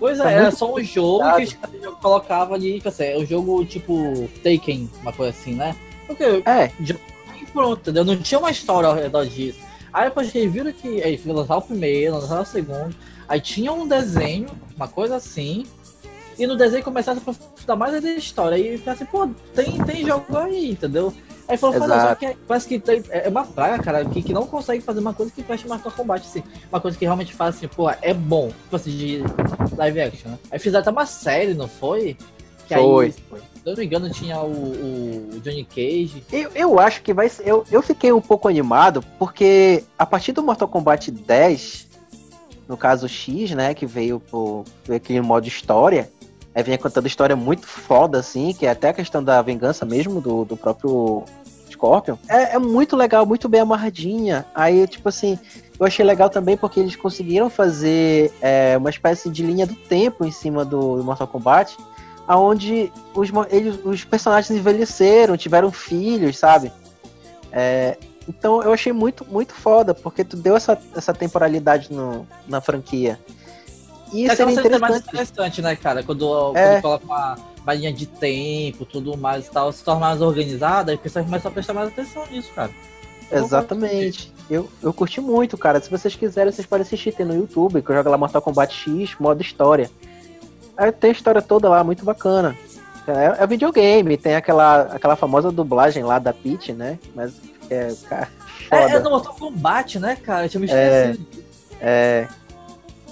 Speaker 3: Pois
Speaker 4: Tá
Speaker 3: é, era
Speaker 4: muito
Speaker 3: só um jogo que os caras colocavam ali, tipo assim, é um jogo tipo Taken, uma coisa assim, né? Porque
Speaker 4: É,
Speaker 3: e pronto, entendeu? Não tinha uma história ao redor disso. Aí depois eles viram que aí lançaram o primeiro, lançaram o segundo, aí tinha um desenho, uma coisa assim, e no desenho começaram a aprofundar mais da história. E assim, pô, tem, tem jogo aí, entendeu? Aí falou, "Fala,
Speaker 4: Exato.
Speaker 3: só que é- parece que tem, é uma praga, cara, que, que não consegue fazer uma coisa que preste mais combate, assim. Uma coisa que realmente faz assim, pô, é bom, tipo assim, de live action, né? Aí fizeram até uma série, não foi? Que Que
Speaker 4: Foi.
Speaker 3: aí, se eu não me engano, tinha o, o Johnny Cage.
Speaker 4: Eu, eu acho que vai ser. Eu, eu fiquei um pouco animado, porque a partir do Mortal Kombat 10, no caso X, né, que veio pro veio aquele modo história, aí vinha contando história muito foda, assim, que é até a questão da vingança mesmo do, do próprio Scorpion. É, é muito legal, muito bem amarradinha. Aí, tipo assim, eu achei legal também porque eles conseguiram fazer é, uma espécie de linha do tempo em cima do, do Mortal Kombat, aonde os, eles, os personagens envelheceram, tiveram filhos, sabe? É, então eu achei muito, muito foda, porque tu deu essa, essa temporalidade no, na franquia. E
Speaker 3: É
Speaker 4: seria
Speaker 3: aquela cena mais
Speaker 4: interessante.
Speaker 3: interessante, né, cara? Quando,
Speaker 4: É.
Speaker 3: quando coloca uma, linha de tempo, tudo mais e tal, se torna mais organizada, e o pessoal começa a prestar mais atenção nisso, cara.
Speaker 4: Exatamente. Eu, eu curti muito, cara. Se vocês quiserem, vocês podem assistir. Tem no YouTube, que eu jogo lá Mortal Kombat X, modo história. Aí tem a história toda lá, muito bacana. É, é videogame, tem aquela, aquela famosa dublagem lá da Peach, né? Mas é, cara,
Speaker 3: É, é
Speaker 4: foda.
Speaker 3: no Mortal Kombat, né, cara? Eu tinha me
Speaker 4: É.
Speaker 3: esquecido.
Speaker 4: É.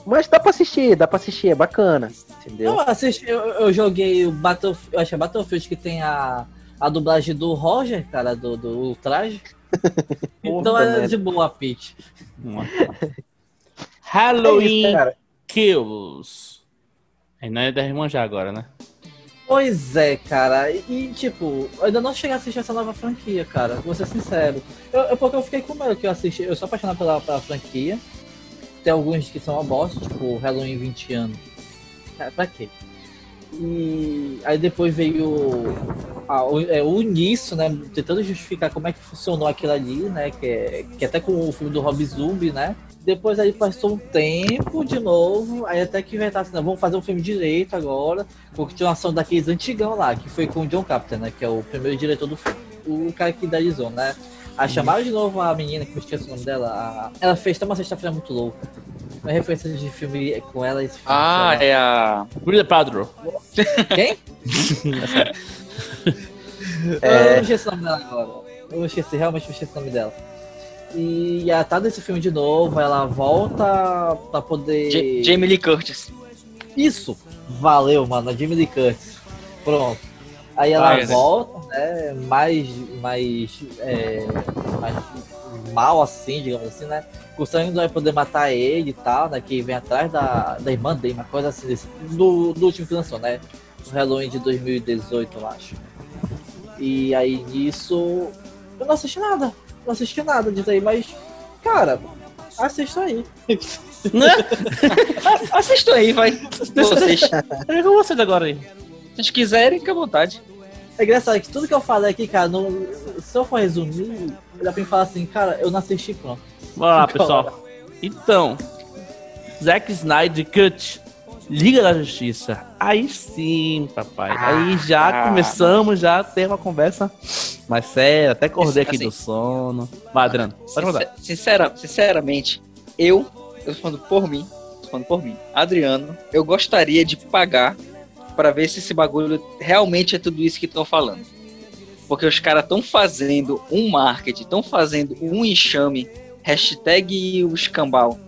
Speaker 4: Mas dá pra assistir, dá pra assistir, é bacana. Entendeu?
Speaker 3: Eu, assisti, eu, eu joguei o Battlefield, eu acho que é Battlefield que tem a, a dublagem do Roger, cara, do, do Ultraje. então é
Speaker 4: merda.
Speaker 3: de boa a pitch.
Speaker 4: É isso,
Speaker 1: Halloween. Kills. Aí não é da irmã já agora, né?
Speaker 3: Pois é, cara. E, e, tipo, eu ainda não cheguei a assistir essa nova franquia, cara. Vou ser sincero. Eu, eu- porque eu fiquei com medo que eu assisti. Eu sou apaixonado pela, pela franquia. Tem alguns que são uma bosta, tipo Halloween 20 anos. Cara, pra quê? E aí depois veio a- o, é, o início, né? Tentando justificar como é que funcionou aquilo ali, né? Que, é, que até com o filme do Rob Zombie, né? Depois aí passou um tempo de novo, aí até que inventaram assim, não, vamos fazer um filme direito agora, continuação daqueles antigão lá, que foi com o John Carpenter, né? Que é o primeiro diretor do filme. O cara que idealizou, né? Aí chamaram de novo a menina, que eu esqueci o nome dela. a- Ela fez até uma sexta-feira muito louca. Uma referência de filme com ela esse filme.
Speaker 2: Ah,
Speaker 3: sei
Speaker 2: é a.
Speaker 1: Gwyneth Paltrow.
Speaker 3: Quem?
Speaker 4: É.
Speaker 3: Eu esqueci o nome dela agora. Eu esqueci, realmente eu esqueci o nome dela. E ela tá nesse filme de novo, ela volta pra poder.
Speaker 2: Ja- Jamie Lee Curtis.
Speaker 3: Isso! Valeu, mano, a Jamie Lee Curtis. Pronto. Aí ela
Speaker 2: Ah, é.
Speaker 3: volta, né? Mais. Mais. É, mais mal assim, digamos assim, né? O sangue vai poder matar ele e tal, né? Que vem atrás da, da irmã dele, uma coisa assim, desse, do, do último que lançou, né? O Halloween de 2018, eu acho. E aí nisso. Eu não assisti nada. Não assisti nada disso aí, mas. Cara, assista aí.
Speaker 2: Assistam aí, vai. Vocês.
Speaker 1: É com vocês agora aí.
Speaker 2: Se vocês quiserem, fica à vontade.
Speaker 3: É engraçado que tudo que eu falei aqui, cara, não, se eu for resumir, dá pra mim falar assim, cara, eu não assisti pronto.
Speaker 1: Bora lá, pessoal. Então, Zack Snyder Cut. Liga da Justiça. Aí sim, papai. Aí já
Speaker 2: Ah.
Speaker 1: começamos já a ter uma conversa mais séria. Até acordei aqui
Speaker 2: Assim.
Speaker 1: do sono. Vai, Adriano, pode mandar.
Speaker 2: Sincer- sincera, sinceramente, eu, eu falando por mim, falando por mim, Adriano, eu gostaria de pagar pra ver se esse bagulho realmente é tudo isso que estão falando. Porque os caras estão fazendo um marketing, estão fazendo um enxame, hashtag o escambau.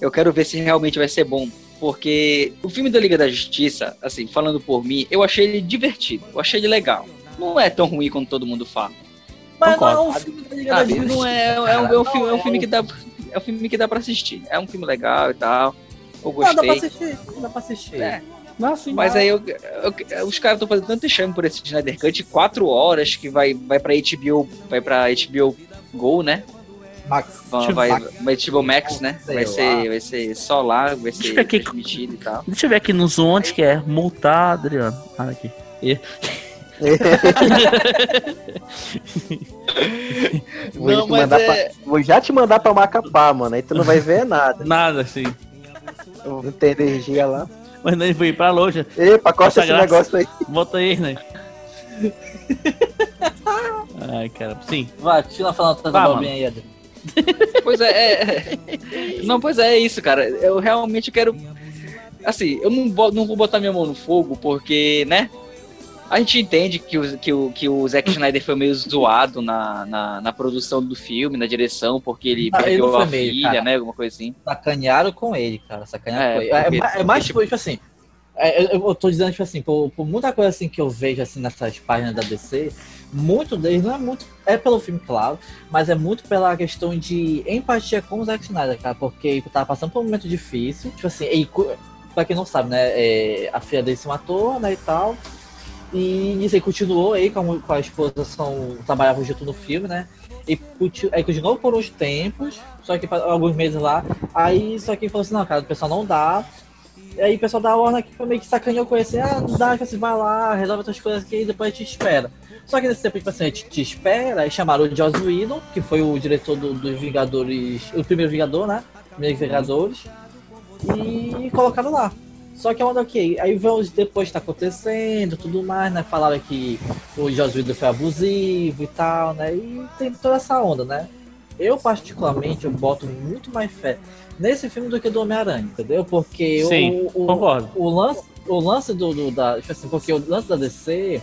Speaker 2: Eu quero ver se realmente vai ser bom. Porque o filme da Liga da Justiça, assim, falando por mim, eu achei ele divertido, eu achei ele legal. Não é tão ruim quanto todo mundo fala.
Speaker 3: Mas
Speaker 1: Concordo.
Speaker 3: não é um filme da Liga da Justiça.
Speaker 2: não é, é, um, é um filme, é um filme que dá é um filme que dá para assistir. É um filme legal e tal. Eu
Speaker 3: Não, dá pra
Speaker 2: gostei.
Speaker 3: assistir, dá pra assistir.
Speaker 2: É,
Speaker 1: Não, sim.
Speaker 2: mas aí eu- eu- os caras estão fazendo tanto enxame por esse Snyder Cut, quatro horas que vai vai para HBO, vai para HBO Go, né?
Speaker 3: Max.
Speaker 2: Vai, vai, vai HBO Max, né?
Speaker 3: Sei
Speaker 2: Vai ser, vai ser só lá, vai ser
Speaker 1: aqui.
Speaker 2: transmitido e tal.
Speaker 1: Deixa eu ver aqui no Zoom onde que é. Multar, Adriano. Ah, aqui.
Speaker 4: Vou,
Speaker 2: Não,
Speaker 4: te
Speaker 2: é-
Speaker 4: pra- vou já te mandar pra Macapá, mano. Aí tu não vai ver nada.
Speaker 1: Nada, assim.
Speaker 4: Não tem energia lá.
Speaker 1: Mas nem foi pra longe.
Speaker 4: Epa, corta
Speaker 1: Essa
Speaker 4: esse
Speaker 1: graça.
Speaker 4: negócio aí.
Speaker 1: Volta aí, né? Ai, cara. Sim.
Speaker 3: Vai, continua falando toda
Speaker 1: Vai,
Speaker 3: a abobrinha aí, Adri.
Speaker 2: Pois é, é, é. Não, pois é, é isso, cara. Eu realmente quero. Assim, eu não não vou botar minha mão no fogo, porque, né? A gente entende que o, que o, que o Zack Snyder foi meio zoado na, na, na produção do filme, na direção, porque ele
Speaker 3: Ah,
Speaker 2: perdeu a
Speaker 3: meio,
Speaker 2: filha,
Speaker 3: cara.
Speaker 2: né? Alguma coisa assim.
Speaker 3: Sacanearam com ele, cara. Sacanearam
Speaker 2: É,
Speaker 3: com ele. É,
Speaker 2: porque-
Speaker 3: é mais, é mais
Speaker 2: porque,
Speaker 3: tipo, tipo assim. é, eu, eu tô dizendo, tipo assim, por, por muita coisa assim que eu vejo assim nessas páginas da DC, muito deles não é muito. É pelo filme, claro, mas é muito pela questão de empatia com o Zack Snyder, cara, porque ele tava passando por um momento difícil. Tipo assim, cu- pra quem não sabe, né? é, a filha dele se matou, né, e tal. E isso aí continuou aí com a, esposa, são, trabalhavam junto no filme, né? E aí continuou por uns tempos, só que alguns meses lá. Aí só que falou assim, não, cara, o pessoal não dá. E aí o pessoal da Warner foi meio que sacaneou com esse, ah, não dá, que você vai lá, resolve outras coisas aqui e depois a gente espera. Só que nesse tempo, tipo assim, a gente te espera, e chamaram o Joss Whedon, que foi o diretor do- dos Vingadores, o primeiro Vingador, né? Primeiros Vingadores, e colocaram lá. Só que a onda ok, aí vemos depois tá acontecendo, tudo mais, né? Falaram que o Joss Whedon foi abusivo e tal, né? E tem toda essa onda, né? Eu, particularmente, eu boto muito mais fé nesse filme do que do Homem-Aranha, entendeu? Porque
Speaker 1: Sim,
Speaker 3: o, o,
Speaker 1: Concordo.
Speaker 3: o lance, o lance do, do- da. Tipo assim, porque o lance da DC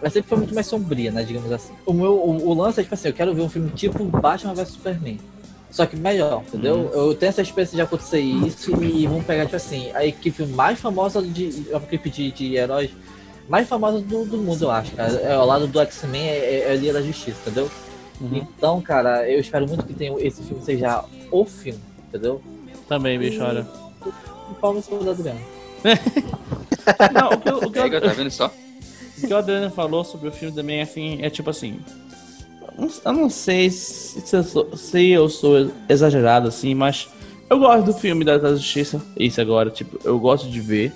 Speaker 3: ela sempre foi muito mais sombria, né? Digamos assim. O, meu, o, o lance é tipo assim, eu quero ver um filme tipo Batman vs Superman. Só que melhor, entendeu? Eu tenho essa experiência de acontecer isso e vamos pegar, tipo assim, a equipe mais famosa de. A equipe de, de heróis mais famosa do, do mundo, eu acho, cara. É ao lado do X-Men é, é, é a Liga da Justiça, entendeu?
Speaker 1: Uhum.
Speaker 3: Então, cara, eu espero muito que tenha, esse filme seja o filme, entendeu?
Speaker 1: Também, bicho, olha.
Speaker 3: E seu da Adriano.
Speaker 1: Não, o que, eu- o que
Speaker 2: Pega, tá vendo só?
Speaker 1: O que o Adriano falou sobre o filme também, assim, é tipo assim. Eu não- sei se, eu, sou, se eu sou exagerado, assim, mas eu gosto do filme da, da Justiça. Isso agora, tipo, eu gosto de ver.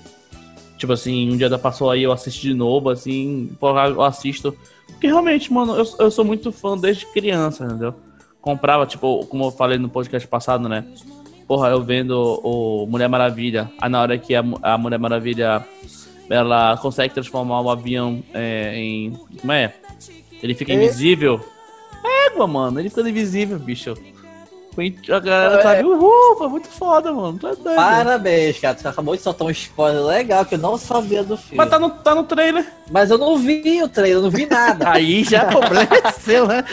Speaker 1: Tipo assim, um dia da passou aí, eu assisti de novo, assim, porra, eu assisto. Porque realmente, mano, eu, eu sou muito fã desde criança, entendeu? Comprava, tipo, como eu falei no podcast passado, né? Porra, eu vendo o Mulher Maravilha. Aí na hora que a, a Mulher Maravilha ela consegue transformar o avião é, em. Como é? Ele fica
Speaker 3: É.
Speaker 1: invisível. Égua, mano, ele fica invisível, bicho. Foi- A galera tá viu, uhul, foi muito foda, mano. Tá doido.
Speaker 3: Parabéns, cara. Tu acabou de soltar um spoiler legal que eu não sabia do filme.
Speaker 1: Mas tá no, tá no trailer.
Speaker 3: Mas eu não vi o trailer, eu não vi nada.
Speaker 1: Aí já problema é seu, né?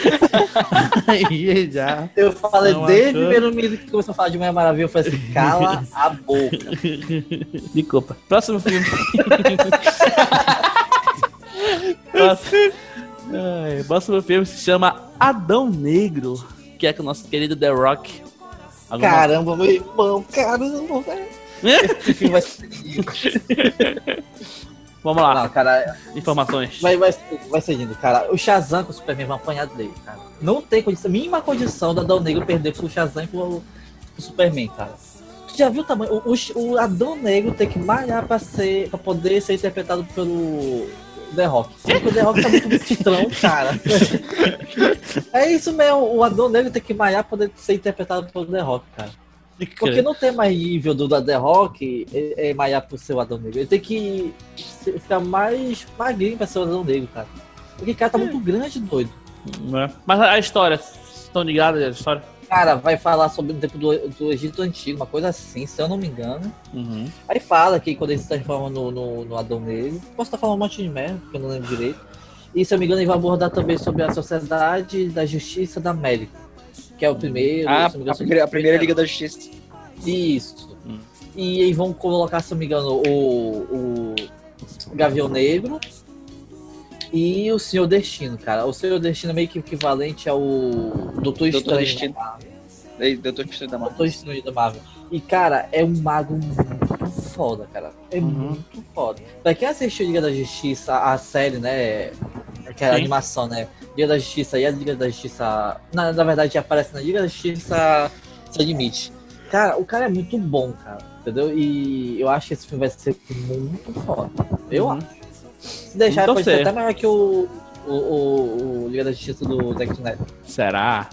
Speaker 1: Aí já.
Speaker 3: Eu falei
Speaker 1: Não
Speaker 3: desde o
Speaker 1: achou?
Speaker 3: primeiro minuto que começou a falar de Mulher Maravilha, eu falei assim, cala a boca.
Speaker 1: Desculpa. Próximo filme. próximo, Ai, próximo filme se chama Adão Negro, que é com o nosso querido The Rock. Alguma-
Speaker 3: Caramba, meu irmão, caramba, velho. Esse filme vai ser.
Speaker 1: Vamos lá,
Speaker 3: Não, cara,
Speaker 1: informações.
Speaker 3: vai, vai, vai ser lindo, cara. O Shazam com o Superman vão apanhar dele, cara. Não tem condição, mínima condição da Adão Negro perder pro Shazam e pro, pro Superman, cara. Tu já viu o tamanho? O, o, o Adão Negro tem que malhar pra, ser, pra poder ser interpretado pelo The Rock. O The Rock tá muito bistrão, cara. É isso mesmo, o Adão Negro tem que malhar pra poder ser interpretado pelo The Rock, cara. Porque não tem mais nível do da The Rock é, é malhar pro seu Adão Negro. Ele tem que ficar mais magrinho pra ser o Adão Negro, cara. Porque o cara tá muito grande, doido.
Speaker 1: Né? Mas a história, estão ligados a história?
Speaker 3: Cara, vai falar sobre o tempo do, do Egito Antigo, uma coisa assim, se eu não me engano.
Speaker 1: Uhum.
Speaker 3: Aí fala que quando ele se transforma no, no, no Adão Negro. Posso estar falando um monte de merda, porque eu não lembro direito. E se eu não me engano, ele vai abordar também sobre a Sociedade da Justiça da América. Que é o primeiro.
Speaker 2: Ah,
Speaker 3: se eu não me engano,
Speaker 2: a primeira, a primeira Liga da Justiça.
Speaker 3: Isso.
Speaker 1: Hum.
Speaker 3: E aí vão colocar, se eu não me engano, o, o Gavião Negro e o Senhor Destino, cara. O Senhor Destino é meio que equivalente ao Doutor Estranho.
Speaker 2: Destino.
Speaker 3: da Marvel.
Speaker 2: Daí, Doutor Estranho da Marvel.
Speaker 3: Doutor Estranho da Marvel. E, cara, é um mago muito foda, cara. É
Speaker 1: Uhum.
Speaker 3: muito foda. Pra quem assistiu Liga da Justiça, a série, né? Que é a
Speaker 1: Sim.
Speaker 3: animação, né? Liga da Justiça e a Liga da Justiça. Na, na verdade, aparece na Liga da Justiça Sem Limite. Cara, o cara é muito bom, cara. Entendeu? E eu acho que esse filme vai ser muito foda. Eu
Speaker 1: Uhum.
Speaker 3: acho. Se deixar,
Speaker 1: Vamos
Speaker 3: pode ser até maior que o, o, o, o Liga da Justiça do Zack Snyder.
Speaker 1: Será?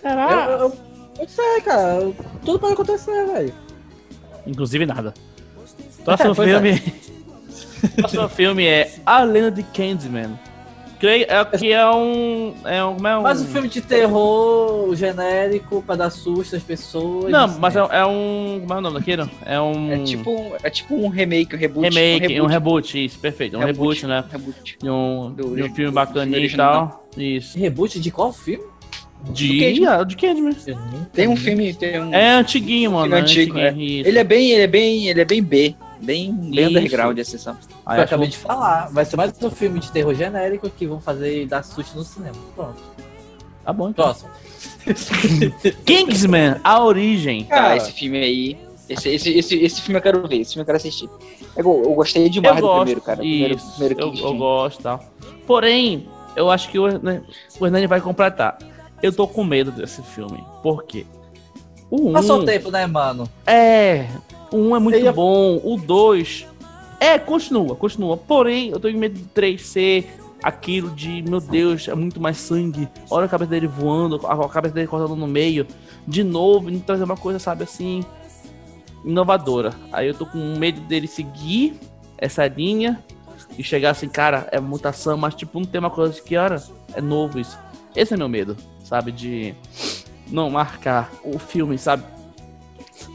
Speaker 1: Será?
Speaker 3: eu, eu, eu sei, cara. Tudo pode acontecer, velho.
Speaker 1: Inclusive nada. Próximo
Speaker 3: é.
Speaker 1: filme. Próximo filme é A Lenda de Candyman. Creio é, que é um. É um. Como é um...
Speaker 3: Mas o filme de terror genérico pra dar susto às pessoas.
Speaker 1: Não,
Speaker 3: assim,
Speaker 1: mas é, é um. Como é o nome daquilo? É um.
Speaker 2: É tipo, um- é tipo um remake, um reboot.
Speaker 1: remake,
Speaker 2: um
Speaker 1: um reboot, isso, perfeito. Um reboot, né?
Speaker 2: Reboot.
Speaker 1: De um,
Speaker 2: Do
Speaker 1: de um filme
Speaker 2: do
Speaker 1: bacaninho e tal. Isso.
Speaker 3: Reboot de qual filme?
Speaker 1: De. Ah, de Candyman.
Speaker 3: Eu não
Speaker 2: Tem um filme, tem um.
Speaker 1: É antiguinho, mano.
Speaker 2: filme
Speaker 1: é
Speaker 2: antigo,
Speaker 1: isso.
Speaker 2: Ele é bem, ele é bem, ele é bem B. Bem, bem underground assim, sabe?
Speaker 1: Aí
Speaker 3: eu
Speaker 1: acho
Speaker 3: acabei de falar. Vai ser mais um filme de terror genérico que vão fazer e dar susto no cinema. Pronto.
Speaker 1: Tá bom, então.
Speaker 3: Próximo.
Speaker 1: Kingsman, a origem.
Speaker 2: Cara,
Speaker 4: Cara.
Speaker 2: esse filme aí. Esse, esse, esse, esse filme eu quero ver, esse filme eu quero assistir. Eu, eu gostei demais
Speaker 1: eu
Speaker 2: do
Speaker 1: gosto,
Speaker 2: primeiro, cara. Primeiro,
Speaker 1: Isso,
Speaker 2: primeiro
Speaker 1: eu, eu gosto, tal. Porém, eu acho que o Hernani, o Hernani vai completar. Eu tô com medo desse filme. Por quê? O 1
Speaker 3: Passou o tempo, né, mano?
Speaker 1: é, o 1 é muito bom, o 2 é, continua, continua. Porém, eu tô com medo do 3 ser aquilo de, meu Deus, é muito mais sangue. Olha a cabeça dele voando, a cabeça dele cortando no meio. De novo, e trazer uma coisa, sabe, assim, inovadora. Aí eu tô com medo dele seguir essa linha e chegar assim, cara, é mutação, mas tipo, não tem uma coisa que, olha, é novo isso. Esse é meu medo, sabe, de não marcar o filme, sabe?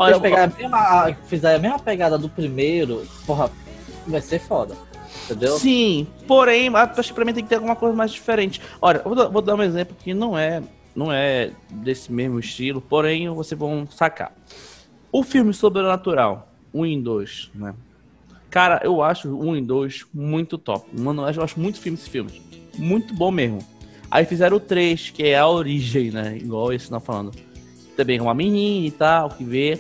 Speaker 1: Olha,
Speaker 3: eles a mesma, a- fizer a mesma pegada do primeiro, porra, vai ser foda. Entendeu?
Speaker 1: Sim, porém, acho que pra mim tem que ter alguma coisa mais diferente. Olha, eu vou, dar- vou dar um exemplo que não é, não é desse mesmo estilo, porém vocês vão sacar. O filme Sobrenatural, 1 e 2, né? Cara, eu acho o 1 e 2 muito top. Mano, eu acho- muito filme esse filme. Muito bom mesmo. Aí fizeram o 3, que é a origem, né? Igual esse não falando. Também com uma menina e tal, que vê.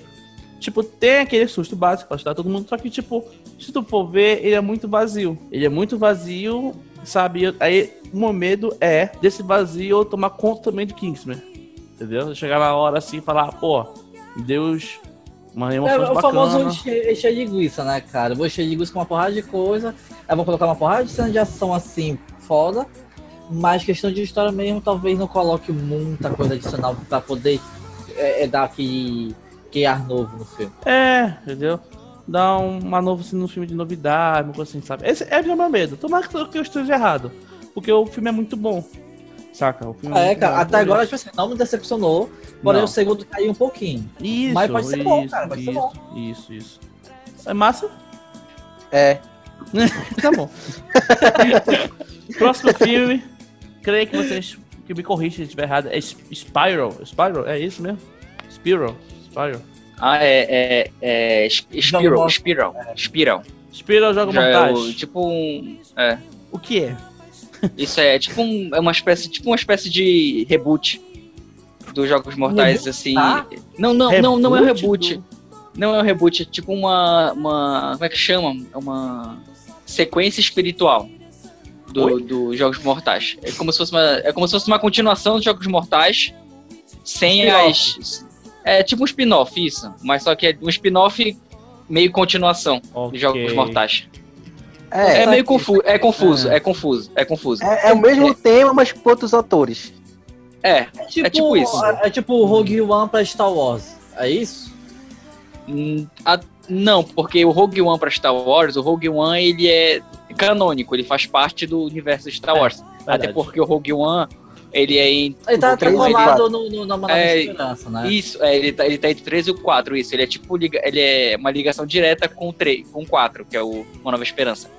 Speaker 1: Tipo, tem aquele susto básico pra ajudar todo mundo, só que, tipo, se tu for ver, ele é muito vazio. Ele é muito vazio, sabe? Aí, o meu medo é desse vazio tomar conta também de Kingsman. Entendeu? Chegar na hora assim e falar, pô, Deus, uma
Speaker 3: É, o
Speaker 1: bacana.
Speaker 3: famoso encher de linguiça, né, cara? Eu vou encher de linguiça com uma porrada de coisa. Aí vou colocar uma porrada de cena de ação assim, foda. Mas questão de história mesmo, talvez não coloque muita coisa adicional pra poder é, é, dar aquele, aquele ar novo no filme.
Speaker 1: É, entendeu? Dá um- uma nova assim, no filme de novidade, uma coisa assim, sabe? Esse é o meu medo. Tomara que eu que esteja errado. Porque o filme é muito bom. Saca? O filme
Speaker 3: É,
Speaker 1: muito
Speaker 3: cara, até agora, tipo assim, não me decepcionou. Porém,
Speaker 1: Não.
Speaker 3: o segundo caiu um pouquinho.
Speaker 1: Isso,
Speaker 3: Mas pode ser
Speaker 1: isso,
Speaker 3: bom, cara, pode ser
Speaker 1: isso,
Speaker 3: bom.
Speaker 1: Isso, isso. É massa?
Speaker 4: É.
Speaker 1: Tá bom. Próximo filme. Creio que vocês que me corrigem se estiver errado. É Sp- Spiral. Spiral, é isso mesmo? Spiral. Spiral.
Speaker 2: Ah, é. é, é Sp- Spiral. Spiral. Spiral.
Speaker 1: Spiral joga
Speaker 2: é
Speaker 1: mortais.
Speaker 2: o, tipo um. É.
Speaker 1: O que é?
Speaker 2: Isso é tipo um, é uma espécie, tipo uma espécie de reboot dos Jogos Mortais, assim.
Speaker 3: tá?
Speaker 2: Não, não, não, não é um reboot.
Speaker 1: do-
Speaker 2: Não é um reboot, é tipo uma, uma. Como é que chama? É uma sequência espiritual do, do Jogos Mortais. É como se fosse uma. É como se fosse uma continuação dos Jogos Mortais sem as. É tipo um spin-off, isso. Mas só que é um spin-off meio continuação
Speaker 1: Ok.
Speaker 2: dos Jogos Mortais.
Speaker 4: É,
Speaker 2: É, meio confuso, é confuso, é confuso, é confuso.
Speaker 4: é, é o mesmo tema, mas com outros atores.
Speaker 2: É,
Speaker 3: É tipo,
Speaker 2: tipo isso.
Speaker 3: É, é tipo o Rogue One pra Star Wars. É isso?
Speaker 2: Hum, a- não, porque o Rogue One para Star Wars, o Rogue One ele é canônico, ele faz parte do universo de Star
Speaker 1: É,
Speaker 2: Wars. Até porque o Rogue One ele é em
Speaker 3: Ele tá
Speaker 4: O três
Speaker 3: colado no, no, na Nova
Speaker 2: É,
Speaker 3: Esperança, né?
Speaker 2: isso, é, ele tá, ele tá entre 3 e o 4, isso. Ele é tipo ele é uma ligação direta com o 3, com o 4, que é o Uma Nova Esperança.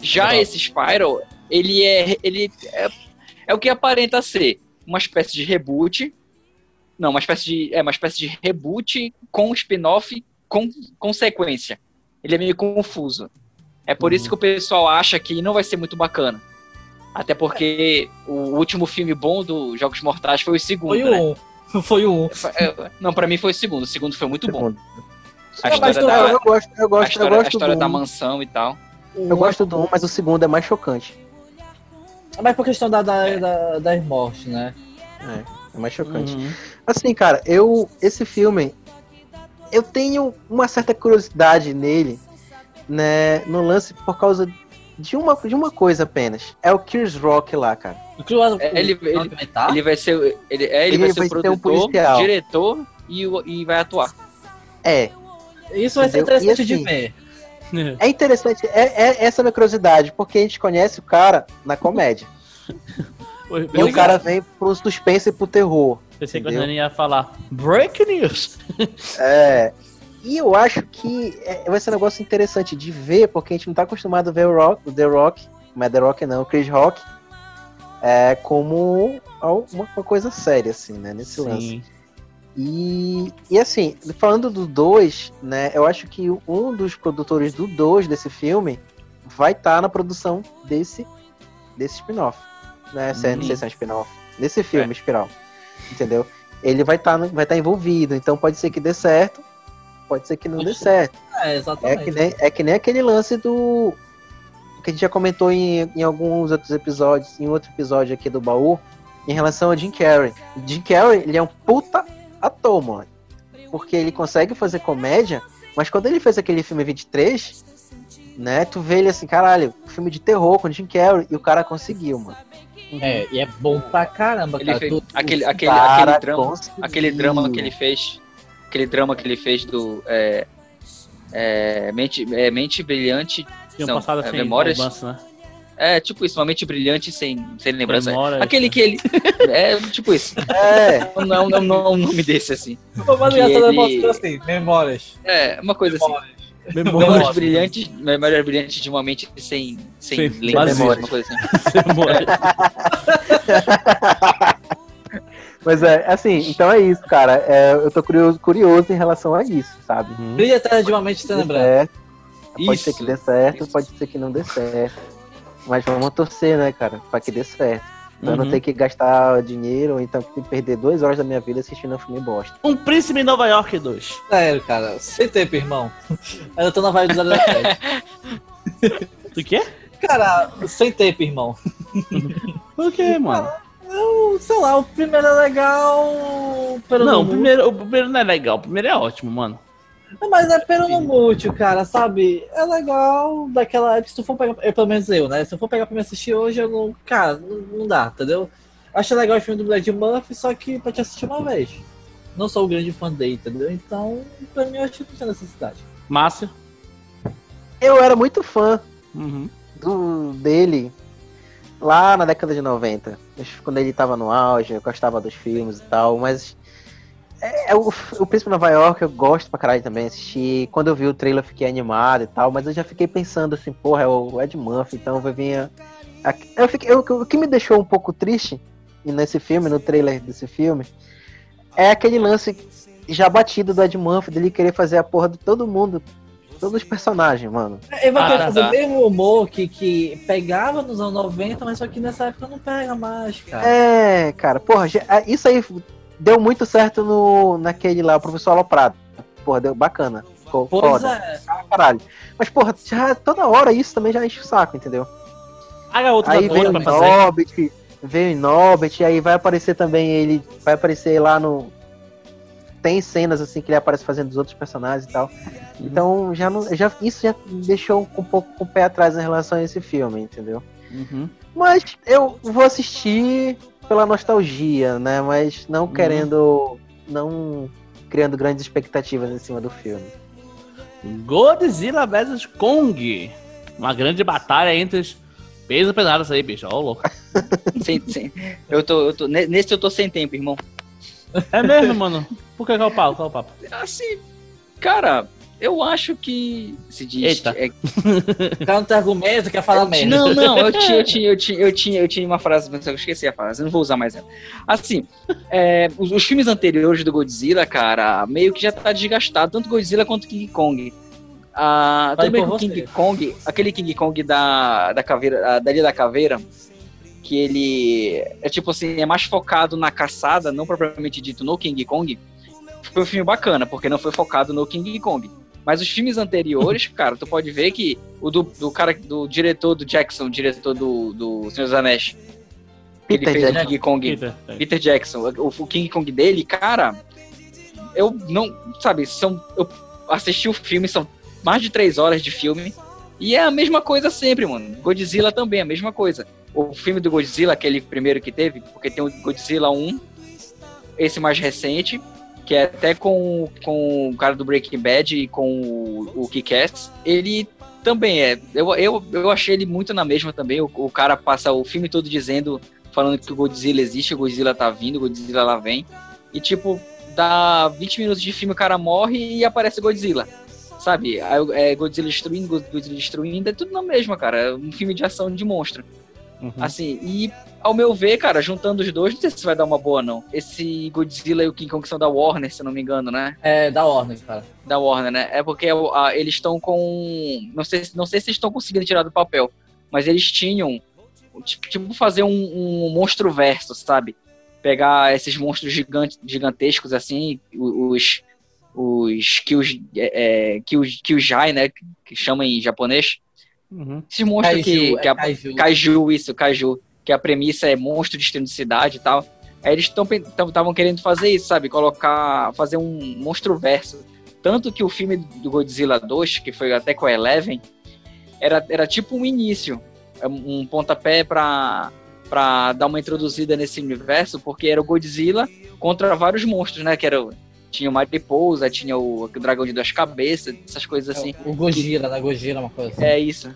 Speaker 2: Já
Speaker 3: Legal.
Speaker 2: esse Spiral, ele é ele é, é o que aparenta ser uma espécie de reboot. Não, uma espécie de é uma espécie de reboot com spin-off com consequência. Ele é meio confuso. É por isso que o pessoal acha que não vai ser muito bacana. Até porque o último filme bom do Jogos Mortais foi o segundo,
Speaker 3: Foi
Speaker 2: né?
Speaker 3: o 1. Foi o 1.
Speaker 2: É, Não, pra mim foi o segundo. O segundo foi muito bom. A
Speaker 3: mas
Speaker 2: história, da,
Speaker 4: Eu, eu gosto, eu
Speaker 2: a
Speaker 4: gosto,
Speaker 2: história,
Speaker 4: eu
Speaker 2: a
Speaker 4: gosto
Speaker 2: história
Speaker 4: do
Speaker 2: da
Speaker 4: um.
Speaker 2: mansão e tal.
Speaker 4: Eu gosto do um, mas o segundo é mais chocante.
Speaker 3: Mas por questão da, da, da, das mortes, né?
Speaker 4: É, é mais chocante.
Speaker 1: Uhum.
Speaker 4: Assim, cara, eu. Esse filme. Eu tenho uma certa curiosidade nele, né? No lance por causa de uma, de uma coisa apenas. É o Chris Rock lá, cara.
Speaker 2: É, ele-
Speaker 3: o-
Speaker 2: ele-
Speaker 3: vai?
Speaker 2: Ele vai ser, ele, é, ele
Speaker 4: Ele
Speaker 2: vai ser
Speaker 4: vai
Speaker 2: o
Speaker 4: ser um
Speaker 2: produtor,
Speaker 4: policial.
Speaker 2: diretor e, e vai atuar.
Speaker 4: É.
Speaker 3: Isso vai ser interessante
Speaker 4: E
Speaker 3: de
Speaker 4: assim,
Speaker 3: ver.
Speaker 4: É interessante, é, é essa a minha curiosidade, porque a gente conhece o cara na comédia. E o
Speaker 1: Pensei
Speaker 4: cara vem pro suspense e pro terror.
Speaker 1: pensei que o? Hernani ia falar Break News.
Speaker 4: É. E eu acho que é- vai ser um negócio interessante de ver, porque a gente não tá acostumado a ver o Rock, o The Rock, mas The Rock não, o Chris Rock, é, como uma, uma coisa séria, assim, né? Nesse lance.
Speaker 1: Sim.
Speaker 4: E, e assim, falando do 2, né, eu acho que um dos produtores do 2 desse filme vai estar na produção desse, desse spin-off. Né? Se é- Não sei se é um spin-off. Nesse filme, Espiral. Entendeu? Ele vai estar vai tá envolvido, então pode ser que dê certo, pode ser que não dê certo.
Speaker 3: É,
Speaker 4: É
Speaker 3: exatamente.
Speaker 4: que, nem, é que nem aquele lance do. que a gente já comentou em, em alguns outros episódios, em outro episódio aqui do baú, em relação a Jim Carrey. Jim Carrey, ele é um puta ator, mano. Porque ele consegue fazer comédia, mas quando ele fez aquele filme 23, né, tu vê ele assim, caralho, filme de terror com Jim Carrey, e o cara conseguiu, mano.
Speaker 3: É, e é bom pra caramba,
Speaker 2: Ele
Speaker 3: cara.
Speaker 2: fez
Speaker 3: Tu-
Speaker 2: aquele, aquele,
Speaker 4: cara
Speaker 2: aquele drama,
Speaker 4: conseguiu.
Speaker 2: aquele drama que ele fez, aquele drama que ele fez do é, é, mente, é, mente brilhante,
Speaker 1: Tinha
Speaker 2: Não,
Speaker 1: passado
Speaker 2: é
Speaker 1: sem
Speaker 2: Memórias?
Speaker 1: lembrança, né?
Speaker 2: é tipo isso, uma mente brilhante sem, sem lembrança.
Speaker 1: Memórias,
Speaker 2: Aquele
Speaker 1: né?
Speaker 2: que ele é tipo isso,
Speaker 4: É,
Speaker 2: não, não, não, um nome desse assim.
Speaker 3: Mas
Speaker 2: ele-
Speaker 3: assim, memórias.
Speaker 2: É uma coisa assim.
Speaker 3: Memórias.
Speaker 2: Memórias
Speaker 3: Memórias.
Speaker 2: brilhantes, memórias brilhantes de uma mente sem, sem
Speaker 1: Sem
Speaker 2: lembrança, uma coisa assim.
Speaker 4: Mas é assim, então é isso, cara. É, eu tô curioso, curioso em relação a isso, sabe?
Speaker 1: Uhum.
Speaker 3: Brilha atrás de uma mente sem
Speaker 4: Dê
Speaker 3: lembrar.
Speaker 4: certo, Pode ser que dê certo,
Speaker 2: Isso.
Speaker 4: pode ser que não dê certo. Mas vamos torcer, né, cara, pra que dê certo. Pra eu não
Speaker 1: Uhum.
Speaker 4: ter que gastar dinheiro, ou então perder duas horas da minha vida assistindo um filme bosta.
Speaker 1: Um Príncipe em Nova York 2.
Speaker 3: Sério, cara. Sem tempo, irmão. Eu tô na vibe do 007.
Speaker 1: Do quê?
Speaker 3: Cara, sem tempo, irmão.
Speaker 1: Por quê, mano?
Speaker 3: Eu, sei lá, o primeiro é legal. Pero
Speaker 1: Não, o primeiro, o primeiro não é legal. O primeiro é ótimo, mano.
Speaker 3: Mas é pero no mútil, cara, sabe? É legal daquela época. Se tu for pegar. Eu, pelo menos eu, né? Se eu for pegar pra me assistir hoje, eu não. Cara, não, não dá, entendeu? Acho legal o filme do Brad Murphy, só que pra te assistir uma vez. Não sou o grande fã dele, entendeu? Então, pra mim, eu acho que não tem necessidade.
Speaker 1: Márcio.
Speaker 4: Eu era muito fã
Speaker 1: Uhum.
Speaker 4: do, dele lá na década de 90. Quando ele tava no auge, eu gostava dos filmes e tal, mas. É, é o, o Príncipe Nova York eu gosto pra caralho também assistir. Quando eu vi o trailer eu fiquei animado e tal, mas eu já fiquei pensando assim, porra, é o Ed Murphy, então vai vir. a- Eu fiquei, eu- o que me deixou um pouco triste nesse filme, no trailer desse filme, é aquele lance já batido do Ed Murphy, dele querer fazer a porra de todo mundo, todos os personagens, mano.
Speaker 3: Ele vai
Speaker 1: Ah,
Speaker 3: querer
Speaker 1: tá.
Speaker 3: fazer o mesmo humor que, que pegava nos anos 90, mas só que nessa época não pega mais, cara.
Speaker 4: É, cara, porra, ah, isso aí deu muito certo no, naquele lá, o professor Aloprado. Porra, deu bacana. Ficou
Speaker 3: Pois
Speaker 4: foda.
Speaker 3: é.
Speaker 4: Ah, caralho. Mas, porra, já toda hora isso também já enche o saco, entendeu?
Speaker 1: Paga outro
Speaker 4: aí
Speaker 1: ator
Speaker 4: veio o
Speaker 1: fazer.
Speaker 4: Nobbit, veio o Nobbit, aí vai aparecer também ele, vai aparecer lá no. Tem cenas assim que ele aparece fazendo dos outros personagens e tal. Então já não. Já, isso já me deixou um pouco com o pé atrás em relação a esse filme, entendeu?
Speaker 1: Uhum.
Speaker 4: Mas eu vou assistir pela nostalgia, né? Mas não querendo. Não criando grandes expectativas em cima do filme.
Speaker 1: Godzilla vs Kong. Uma grande batalha entre os pesos pesados aí, bicho. Ó, louco.
Speaker 2: Sem, sem, eu tô, eu tô, ne- nesse eu tô sem tempo, irmão.
Speaker 1: É mesmo, mano? Por que qual é o papo? Qual é o papo?
Speaker 2: Assim, cara, eu acho que se diz.
Speaker 1: Eita.
Speaker 2: é-
Speaker 3: O cara não tem argumento, quer falar merda.
Speaker 2: não, não, eu tinha, eu tinha, eu tinha, eu tinha, eu tinha uma frase, mas eu esqueci a frase, eu não vou usar mais ela. Assim, é, os, os filmes anteriores do Godzilla, cara, meio que já tá desgastado, tanto Godzilla quanto King Kong. Ah, que o. King Kong, aquele King Kong da, da caveira, da Ilha da Caveira, que ele é tipo assim, é mais focado na caçada, não propriamente dito no King Kong, foi um filme bacana, porque não foi focado no King Kong. Mas os filmes anteriores, cara, tu pode ver que o do, do cara, do diretor do Jackson, diretor do, do Senhor dos Anéis, que ele
Speaker 4: Peter
Speaker 2: fez o
Speaker 4: Jackson.
Speaker 2: King Kong,
Speaker 1: Peter, é.
Speaker 2: Peter Jackson, o, o King Kong dele, cara, eu não, sabe, são, eu assisti o filme, são mais de três horas de filme, e é a mesma coisa sempre, mano. Godzilla também, a mesma coisa. O filme do Godzilla, aquele primeiro que teve, porque tem o Godzilla 1, esse mais recente, que é até com, com o cara do Breaking Bad e com o, o Kick-Ass, ele também é. Eu, eu, eu achei ele muito na mesma também. O, o cara passa o filme todo dizendo, falando que o Godzilla existe, o Godzilla tá vindo, o Godzilla lá vem. E tipo, dá 20 minutos de filme, o cara morre e aparece Godzilla. Sabe? É Godzilla destruindo, Godzilla destruindo, é tudo na mesma, cara. É um filme de ação de monstro.
Speaker 1: Uhum.
Speaker 2: Assim, e ao meu ver, cara, juntando os dois, não sei se vai dar uma boa, não. Esse Godzilla e o King Kong são da Warner, se eu não me engano, né?
Speaker 3: É, da Warner, cara.
Speaker 2: Da Warner, né? É porque ah, eles estão com. Não sei, não sei se eles estão conseguindo tirar do papel, mas eles tinham. Tipo, tipo fazer um, um monstro verso, sabe? Pegar esses monstros gigantes, gigantescos assim, os. Os Kyus, é, é, Kyus, Kyujai, né? Que chama em japonês.
Speaker 1: Uhum.
Speaker 2: Esses monstros que,
Speaker 3: é
Speaker 2: que a,
Speaker 3: Kaiju.
Speaker 2: Kaiju, isso, Kaiju, que a premissa é monstro destruindo cidade e tal. Aí eles estavam querendo fazer isso, sabe? Colocar, fazer um monstro verso. Tanto que o filme do Godzilla 2, que foi até com a Eleven, era, era tipo um início, um pontapé pra, pra dar uma introduzida nesse universo, porque era o Godzilla contra vários monstros, né? Que era, tinha o Mariposa, tinha o, o dragão de duas cabeças, essas coisas assim.
Speaker 3: O Gojira, né? Gojira, uma coisa assim.
Speaker 2: É isso.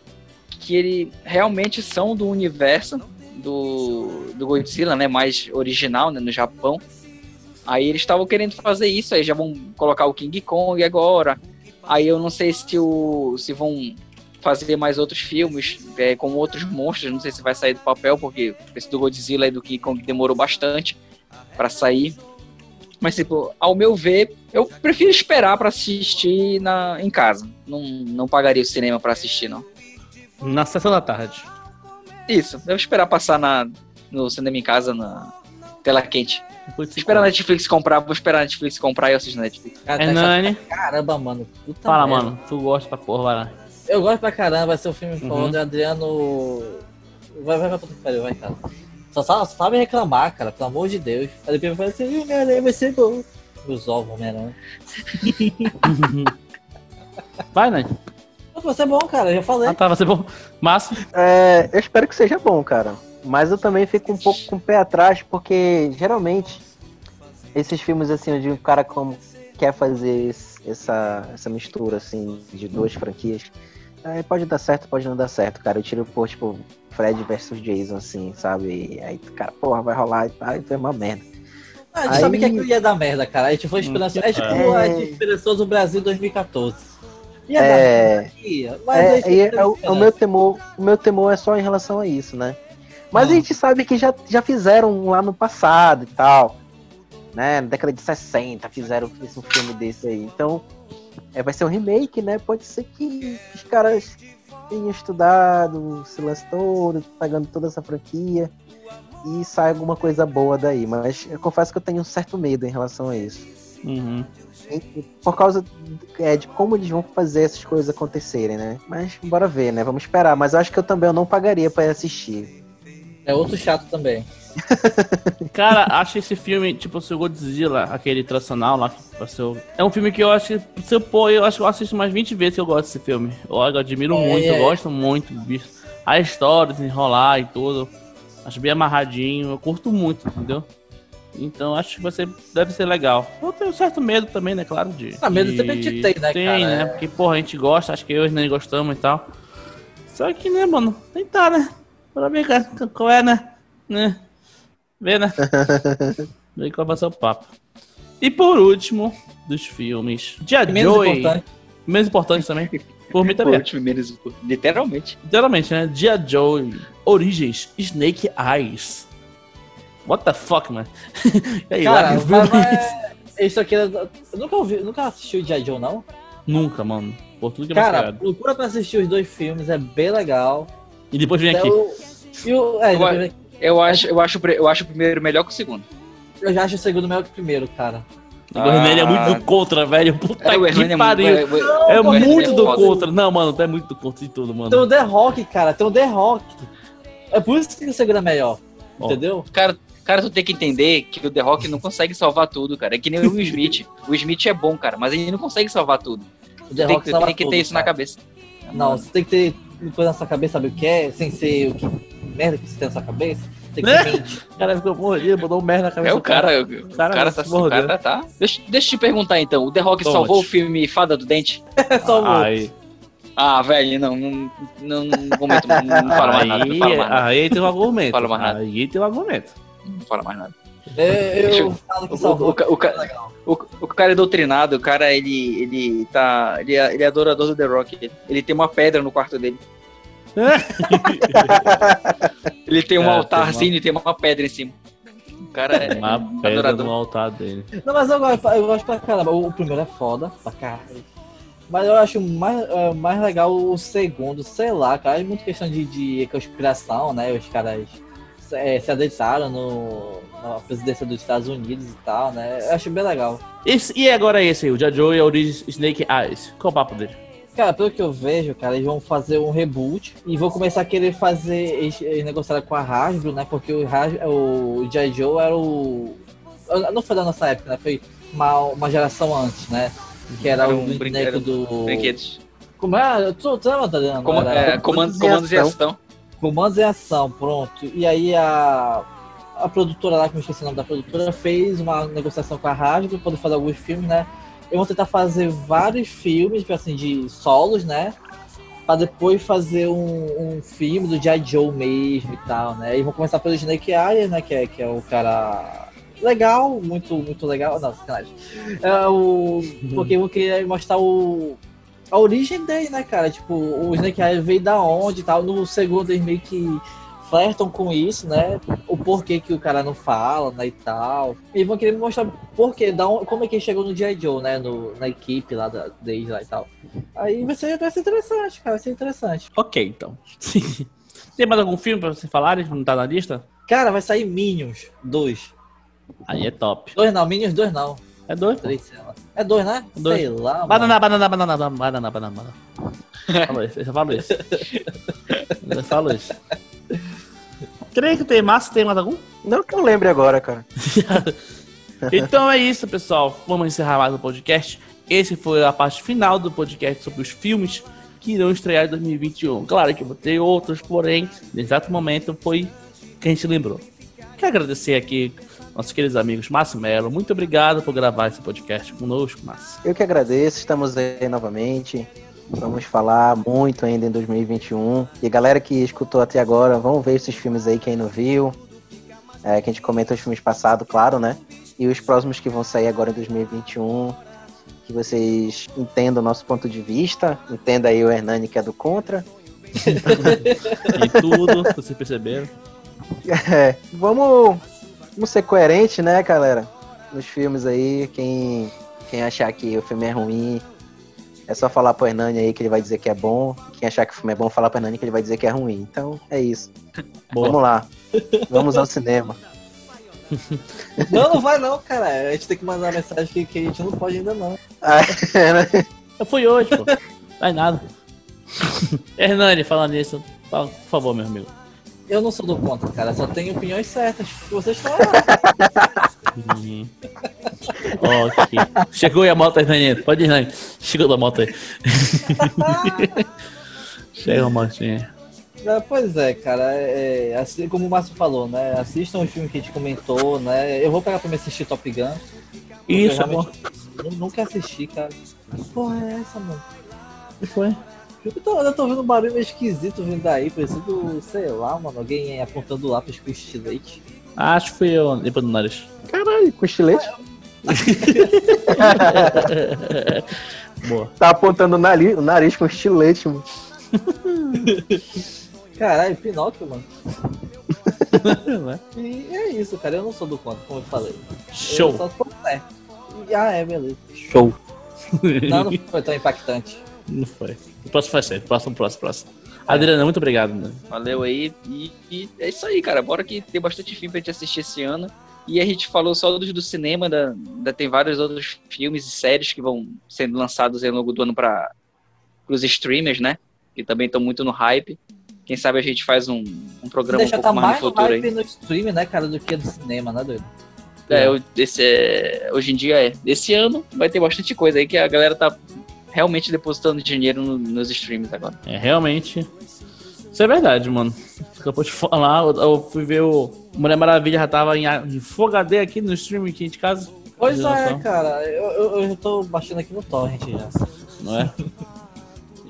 Speaker 2: Que ele realmente são do universo do, do Godzilla, né? Mais original, né? No Japão. Aí eles estavam querendo fazer isso, aí já vão colocar o King Kong agora. Aí eu não sei se, o, se vão fazer mais outros filmes é, com outros monstros, não sei se vai sair do papel, porque esse do Godzilla e do King Kong demorou bastante para sair. Mas, tipo, ao meu ver, eu prefiro esperar para assistir na, em casa. Não, não pagaria o cinema para assistir, não.
Speaker 1: Na sessão da tarde.
Speaker 2: Isso, eu vou esperar passar na, no cinema em casa, na tela quente. Esperar a Netflix comprar, vou esperar a Netflix comprar e eu assisto na Netflix.
Speaker 3: Cara,
Speaker 1: É
Speaker 3: tá
Speaker 1: Nani.
Speaker 3: Caramba, mano. Puta
Speaker 1: Fala,
Speaker 3: merda.
Speaker 1: mano. Tu gosta pra porra, vai lá.
Speaker 3: Eu gosto pra caramba, vai ser um filme
Speaker 1: Uhum.
Speaker 3: foda. Adriano. Vai, vai, vai, que pariu, vai, cara. Só sabe, só sabe reclamar, cara, pelo amor de Deus. Aí depois vai assim, "Ih, Homem-Aranha vai ser bom. Os ovos, Homem-Aranha.
Speaker 1: Vai.
Speaker 3: Mas Vai ser bom, cara, eu já falei.
Speaker 1: Ah, tá, vai ser bom. Massa.
Speaker 4: É, eu espero que seja bom, cara. Mas eu também fico um pouco com o pé atrás, porque geralmente esses filmes assim, onde o cara como quer fazer esse- essa, essa mistura assim de duas franquias, é, pode dar certo, pode não dar certo, cara. Eu tiro por tipo Fred versus Jason, assim, sabe? E aí, cara, porra, vai rolar e tal, e foi uma merda.
Speaker 3: Ah, a gente
Speaker 4: Aí-
Speaker 3: sabe que aquilo ia dar merda, cara. A gente foi esperançoso. É tipo
Speaker 4: É.
Speaker 3: a gente esperançoso Brasil 2014. Ia dar
Speaker 4: É.
Speaker 3: merda, ia. Mas
Speaker 4: É,
Speaker 3: teve
Speaker 4: é o, meu temor, o meu temor é só em relação a isso, né? Mas
Speaker 3: Ah.
Speaker 4: a gente sabe que já, já fizeram lá no passado e tal. Né? Na década de 60 fizeram esse- um filme desse aí. Então, é, vai ser um remake, né? Pode ser que os caras tenham estudado esse lance todo, pegando toda essa franquia e saia alguma coisa boa daí. Mas eu confesso que eu tenho um certo medo em relação a isso.
Speaker 1: Uhum.
Speaker 4: E- Por causa é, de como eles vão fazer essas coisas acontecerem, né? Mas bora ver, né? Vamos esperar. Mas eu acho que eu também eu não pagaria pra ir assistir.
Speaker 3: É outro chato também.
Speaker 1: Cara, acho esse filme, tipo, o seu Godzilla, aquele tradicional lá, o- é um filme que eu acho que, se eu pôr, eu acho que eu assisto mais 20 vezes que eu gosto desse filme. Eu, eu admiro
Speaker 3: É,
Speaker 1: muito,
Speaker 3: é.
Speaker 1: eu gosto muito do bicho. A história, desenrolar e tudo. Acho bem amarradinho, eu curto muito, entendeu? Então acho que você deve ser legal. Eu tenho um certo medo também, né? Claro, de.
Speaker 3: Ah, medo
Speaker 1: de-
Speaker 3: também a gente tem, né,
Speaker 1: Tem,
Speaker 3: cara?
Speaker 1: né?
Speaker 3: É.
Speaker 1: Porque, porra, a gente gosta, acho que eu e nem gostamos e tal. Só que, né, mano, tentar, né? Bora ver qual é, né? Né? Vê, né? Vai ser o papo. E por último, dos filmes. Dia
Speaker 3: menos
Speaker 1: Joy.
Speaker 3: importante.
Speaker 1: Menos importante também. Por mim
Speaker 2: Por
Speaker 1: também.
Speaker 2: último, menos- literalmente.
Speaker 1: Literalmente, né? Dia Joy. Origens. Snake Eyes. What the fuck, man? e aí,
Speaker 3: Cara,
Speaker 1: lá
Speaker 3: mas,
Speaker 1: é
Speaker 3: mas isso aqui é- eu nunca ouvi, nunca assisti o G.I. Joe, não.
Speaker 1: Nunca, mano. Por tudo que é mais
Speaker 3: Cara,
Speaker 1: criado.
Speaker 3: procura pra assistir os dois filmes, é bem legal.
Speaker 1: E depois vem
Speaker 3: Até
Speaker 1: aqui.
Speaker 3: o- e o- é, depois-
Speaker 2: Eu acho, eu, acho, eu acho o primeiro melhor que o segundo.
Speaker 3: eu já acho o segundo melhor que o primeiro, cara.
Speaker 1: O Hernani é
Speaker 2: Ah.
Speaker 1: muito do contra, velho. Puta
Speaker 2: É, o
Speaker 1: que
Speaker 2: Hernani é
Speaker 1: pariu.
Speaker 2: muito-
Speaker 1: É
Speaker 2: Hernani
Speaker 1: muito do contra. Não, mano, tu é muito do contra de tudo,
Speaker 3: Tem o
Speaker 1: mano.
Speaker 3: The Rock, cara, tem o The Rock. É por isso que o segundo é melhor.
Speaker 1: Ó.
Speaker 3: Entendeu?
Speaker 2: Cara, cara, tu tem que entender que o The Rock não consegue salvar tudo, cara. É que nem o Will Smith. O Smith é bom, cara, mas ele não consegue salvar tudo.
Speaker 3: O The
Speaker 2: tem
Speaker 3: Rock
Speaker 2: que,
Speaker 3: salva
Speaker 2: tem que ter
Speaker 3: tudo,
Speaker 2: isso na
Speaker 3: cara.
Speaker 2: cabeça.
Speaker 3: Não, você tem que ter coisa na sua cabeça, sabe o que é? Sem ser o que merda que você tem na sua cabeça. Tem que mente.
Speaker 1: O cara ficou mordido, botou um merda na cabeça
Speaker 2: É o cara, o
Speaker 1: cara
Speaker 2: cara, tá,
Speaker 1: se
Speaker 2: o cara tá. Deixa, deixa eu te perguntar então, o The Rock salvou o filme Fada do Dente?
Speaker 3: É só o
Speaker 1: Aí,
Speaker 2: Ah, velho, não, não, não, não, comento, não, não fala mais nada, não
Speaker 1: aí,
Speaker 2: fala mais nada,
Speaker 1: aí tem um argumento.
Speaker 2: Fala mais nada.
Speaker 1: Aí tem um argumento.
Speaker 2: não fala mais nada.
Speaker 3: Eu, eu
Speaker 2: eu-
Speaker 3: falo que
Speaker 2: O,
Speaker 3: salvou.
Speaker 2: o, o, o, o, o cara é doutrinado, o cara, ele, ele tá, ele é, ele é adorador do The Rock, ele, tem uma pedra no quarto dele. Ele tem um
Speaker 1: Cara,
Speaker 2: altarzinho e tem uma pedra em cima. O cara é
Speaker 1: Uma pedra
Speaker 2: adorador.
Speaker 1: no altar dele.
Speaker 3: Não, mas eu gosto, eu gosto pra caramba. O, o primeiro é foda, pra caralho. Mas eu acho mais, é, mais legal o segundo, sei lá, cara. É muito questão de, de conspiração, né? Os caras é, se adeitaram no, na presidência dos Estados Unidos e tal, né? Eu acho bem legal.
Speaker 1: Esse- e agora esse aí, o Jojo e a origem Snake Eyes. Qual o papo dele?
Speaker 3: Cara, pelo que eu vejo, cara, eles vão fazer um reboot e vão começar a querer fazer. Eles, eles negociaram com a Hasbro, né? Porque o, o. Joe era o. Não foi da nossa época, né? Foi uma, uma geração antes, né? Que era,
Speaker 2: Era
Speaker 3: o
Speaker 2: um
Speaker 3: boneco
Speaker 2: brinquedo-
Speaker 3: do.
Speaker 2: Brinquedos.
Speaker 3: Como é? Tu, tu lembra, Adriano?
Speaker 2: Como-
Speaker 3: Era-
Speaker 2: é, comando- comandos em ação.
Speaker 3: Comandos em ação, pronto. E aí a, a produtora lá, que eu esqueci o nome da produtora, fez uma negociação com a Hasbro para poder fazer alguns filmes, né? Eu vou tentar fazer vários filmes, tipo assim, de solos, né? Pra depois fazer um, um filme do G.I. Joe mesmo e tal, né? E vão começar pelo Snake Eyes, né? Que é, que é o cara legal, muito, muito legal. Não, sacanagem. É o... Porque eu queria mostrar o, a origem dele, né, cara? Tipo, o Snake Eyes veio da onde e tal. No segundo eles meio que flertam com isso, né? O porquê que o cara não fala, né, e tal. E vão querer me mostrar porquê, da onde, como é que ele chegou no G.I. Joe, né? No, na equipe lá da, deles lá e tal. Aí vai ser, vai ser interessante, cara, vai ser interessante.
Speaker 1: Ok, então. Tem mais algum filme pra vocês falarem não tá na lista?
Speaker 3: Cara, vai sair Minions 2.
Speaker 1: Aí é top.
Speaker 3: Dois não, Minions 2 não.
Speaker 1: É dois.
Speaker 3: Três, sei lá. É dois, né?
Speaker 1: Dois.
Speaker 3: Sei lá, mano.
Speaker 1: Banana, banana, banana, banana, banana, banana. Falou isso, eu só falo isso. Eu falo isso. Creio que tem massa, tem mais algum?
Speaker 4: Não que eu lembre agora, cara.
Speaker 1: Então é isso, pessoal. Vamos encerrar mais o podcast. Esse foi a parte final do podcast sobre os filmes que irão estrear em 2021. Claro que eu vou ter outros, porém, no exato momento foi que a gente lembrou. Quero agradecer aqui nossos queridos amigos Márcio Melo. Muito obrigado por gravar esse podcast conosco, Márcio.
Speaker 4: Eu que agradeço, estamos aí novamente. Vamos falar muito ainda em 2021. E a galera que escutou até agora, vamos ver esses filmes aí, quem não viu. É, que a gente comenta os filmes passados, claro, né? E os próximos que vão sair agora em 2021. Que vocês entendam o nosso ponto de vista. Entenda aí o Hernani que é do contra.
Speaker 1: E tudo, vocês perceberam.
Speaker 4: É, vamos, vamos ser coerentes, né, galera? Nos filmes aí, quem, quem achar que o filme é ruim, é só falar pro Hernani aí que ele vai dizer que é bom. Quem achar que o filme é bom, falar pro Hernani que ele vai dizer que é ruim. Então, é isso.
Speaker 1: Boa.
Speaker 4: Vamos lá. Vamos ao cinema.
Speaker 3: Não, não vai não, cara. A gente tem que mandar mensagem que, que a gente não pode ainda não.
Speaker 4: Ah, é, né?
Speaker 1: Eu fui hoje, pô. É nada. Hernani, falando nisso, fala, por favor, meu amigo.
Speaker 3: Eu não sou do contra, cara. Só tenho opiniões certas. Vocês falam.
Speaker 1: Uhum. ok. Chegou aí a moto, Hernani. Pode ir, Hernani. Chegou da moto aí. Chega a motinha.
Speaker 3: É, pois é, cara. É, assim como o Márcio falou, né? Assistam os filmes que a gente comentou, né? Eu vou pegar pra me assistir Top Gun.
Speaker 1: Isso, amor.
Speaker 3: Nunca assisti, cara. Que porra é essa, mano?
Speaker 1: O que foi?
Speaker 3: Eu tô, eu tô vendo um barulho meio esquisito vindo daí, parecendo, sei lá, mano, alguém apontando lápis com estilete.
Speaker 1: Acho que fui eu, depois do nariz.
Speaker 4: Caralho, com estilete.
Speaker 1: Boa.
Speaker 4: Tá apontando o nariz, o nariz com estilete, mano.
Speaker 3: Caralho, Pinóquio, mano.
Speaker 1: Né?
Speaker 3: E é isso, cara. Eu não sou do contra, como eu falei. Eu
Speaker 1: Show.
Speaker 3: só sou. E, ah, é, beleza.
Speaker 1: Show.
Speaker 3: Não, não foi tão impactante.
Speaker 1: Não foi. O próximo vai ser. Próximo, próximo, próximo. Adriana, muito obrigado. Né?
Speaker 2: Valeu aí. E, e é isso aí, cara. Bora que tem bastante filme pra gente assistir esse ano. E a gente falou só dos do cinema, ainda, ainda tem vários outros filmes e séries que vão sendo lançados ao longo do ano para os streamers, né? Que também estão muito no hype. Quem sabe a gente faz um, um programa um pouco
Speaker 3: tá
Speaker 2: mais
Speaker 3: mais
Speaker 2: no futuro aí.
Speaker 3: hype no stream, né, cara, do que no cinema, né, doido?
Speaker 2: É, esse é- hoje em dia é. Esse ano vai ter bastante coisa aí que a galera tá realmente depositando dinheiro no- nos streams agora.
Speaker 1: É, realmente. Isso é verdade, mano. Acabou de falar, eu, eu fui ver o Mulher Maravilha, já tava em, a- em Full HD aqui no streaming aqui de casa.
Speaker 3: Pois é, cara. Eu, eu, eu já tô baixando aqui no torrent já.
Speaker 1: Não é?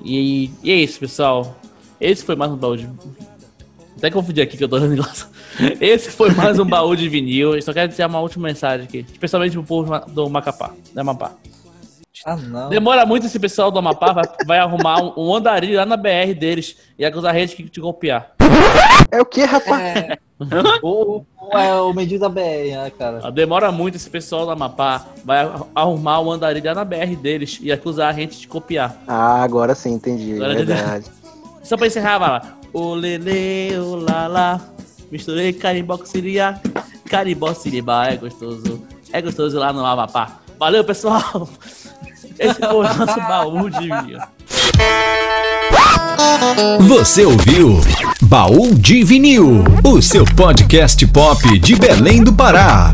Speaker 1: e, e é isso, pessoal. Esse foi mais um baú de. Até confundi aqui que eu tô dando negócio. Esse foi mais um baú de vinil. Eu só quero dizer uma última mensagem aqui, especialmente pro povo do Macapá, da Amapá.
Speaker 3: Ah, não.
Speaker 1: Demora muito esse pessoal do Amapá vai, vai arrumar um, um andarilho lá na BR deles e acusar a gente que te copiar.
Speaker 4: É o que, rapaz?
Speaker 3: É. o, o, é o medida da BR, né, cara?
Speaker 1: Ah, Demora muito esse pessoal do Amapá vai ar- arrumar um andarilho lá na BR deles e acusar a gente de copiar.
Speaker 4: Ah, agora sim, entendi.
Speaker 1: Agora
Speaker 4: verdade.
Speaker 1: Só pra encerrar, vai lá. O lele, o lala, misturei carimbó com siriá, carimbó siribá, é gostoso, é gostoso lá no Amapá. Valeu, pessoal! Esse foi o nosso baú de vinil.
Speaker 6: Você ouviu Baú de Vinil, o seu podcast pop de Belém do Pará.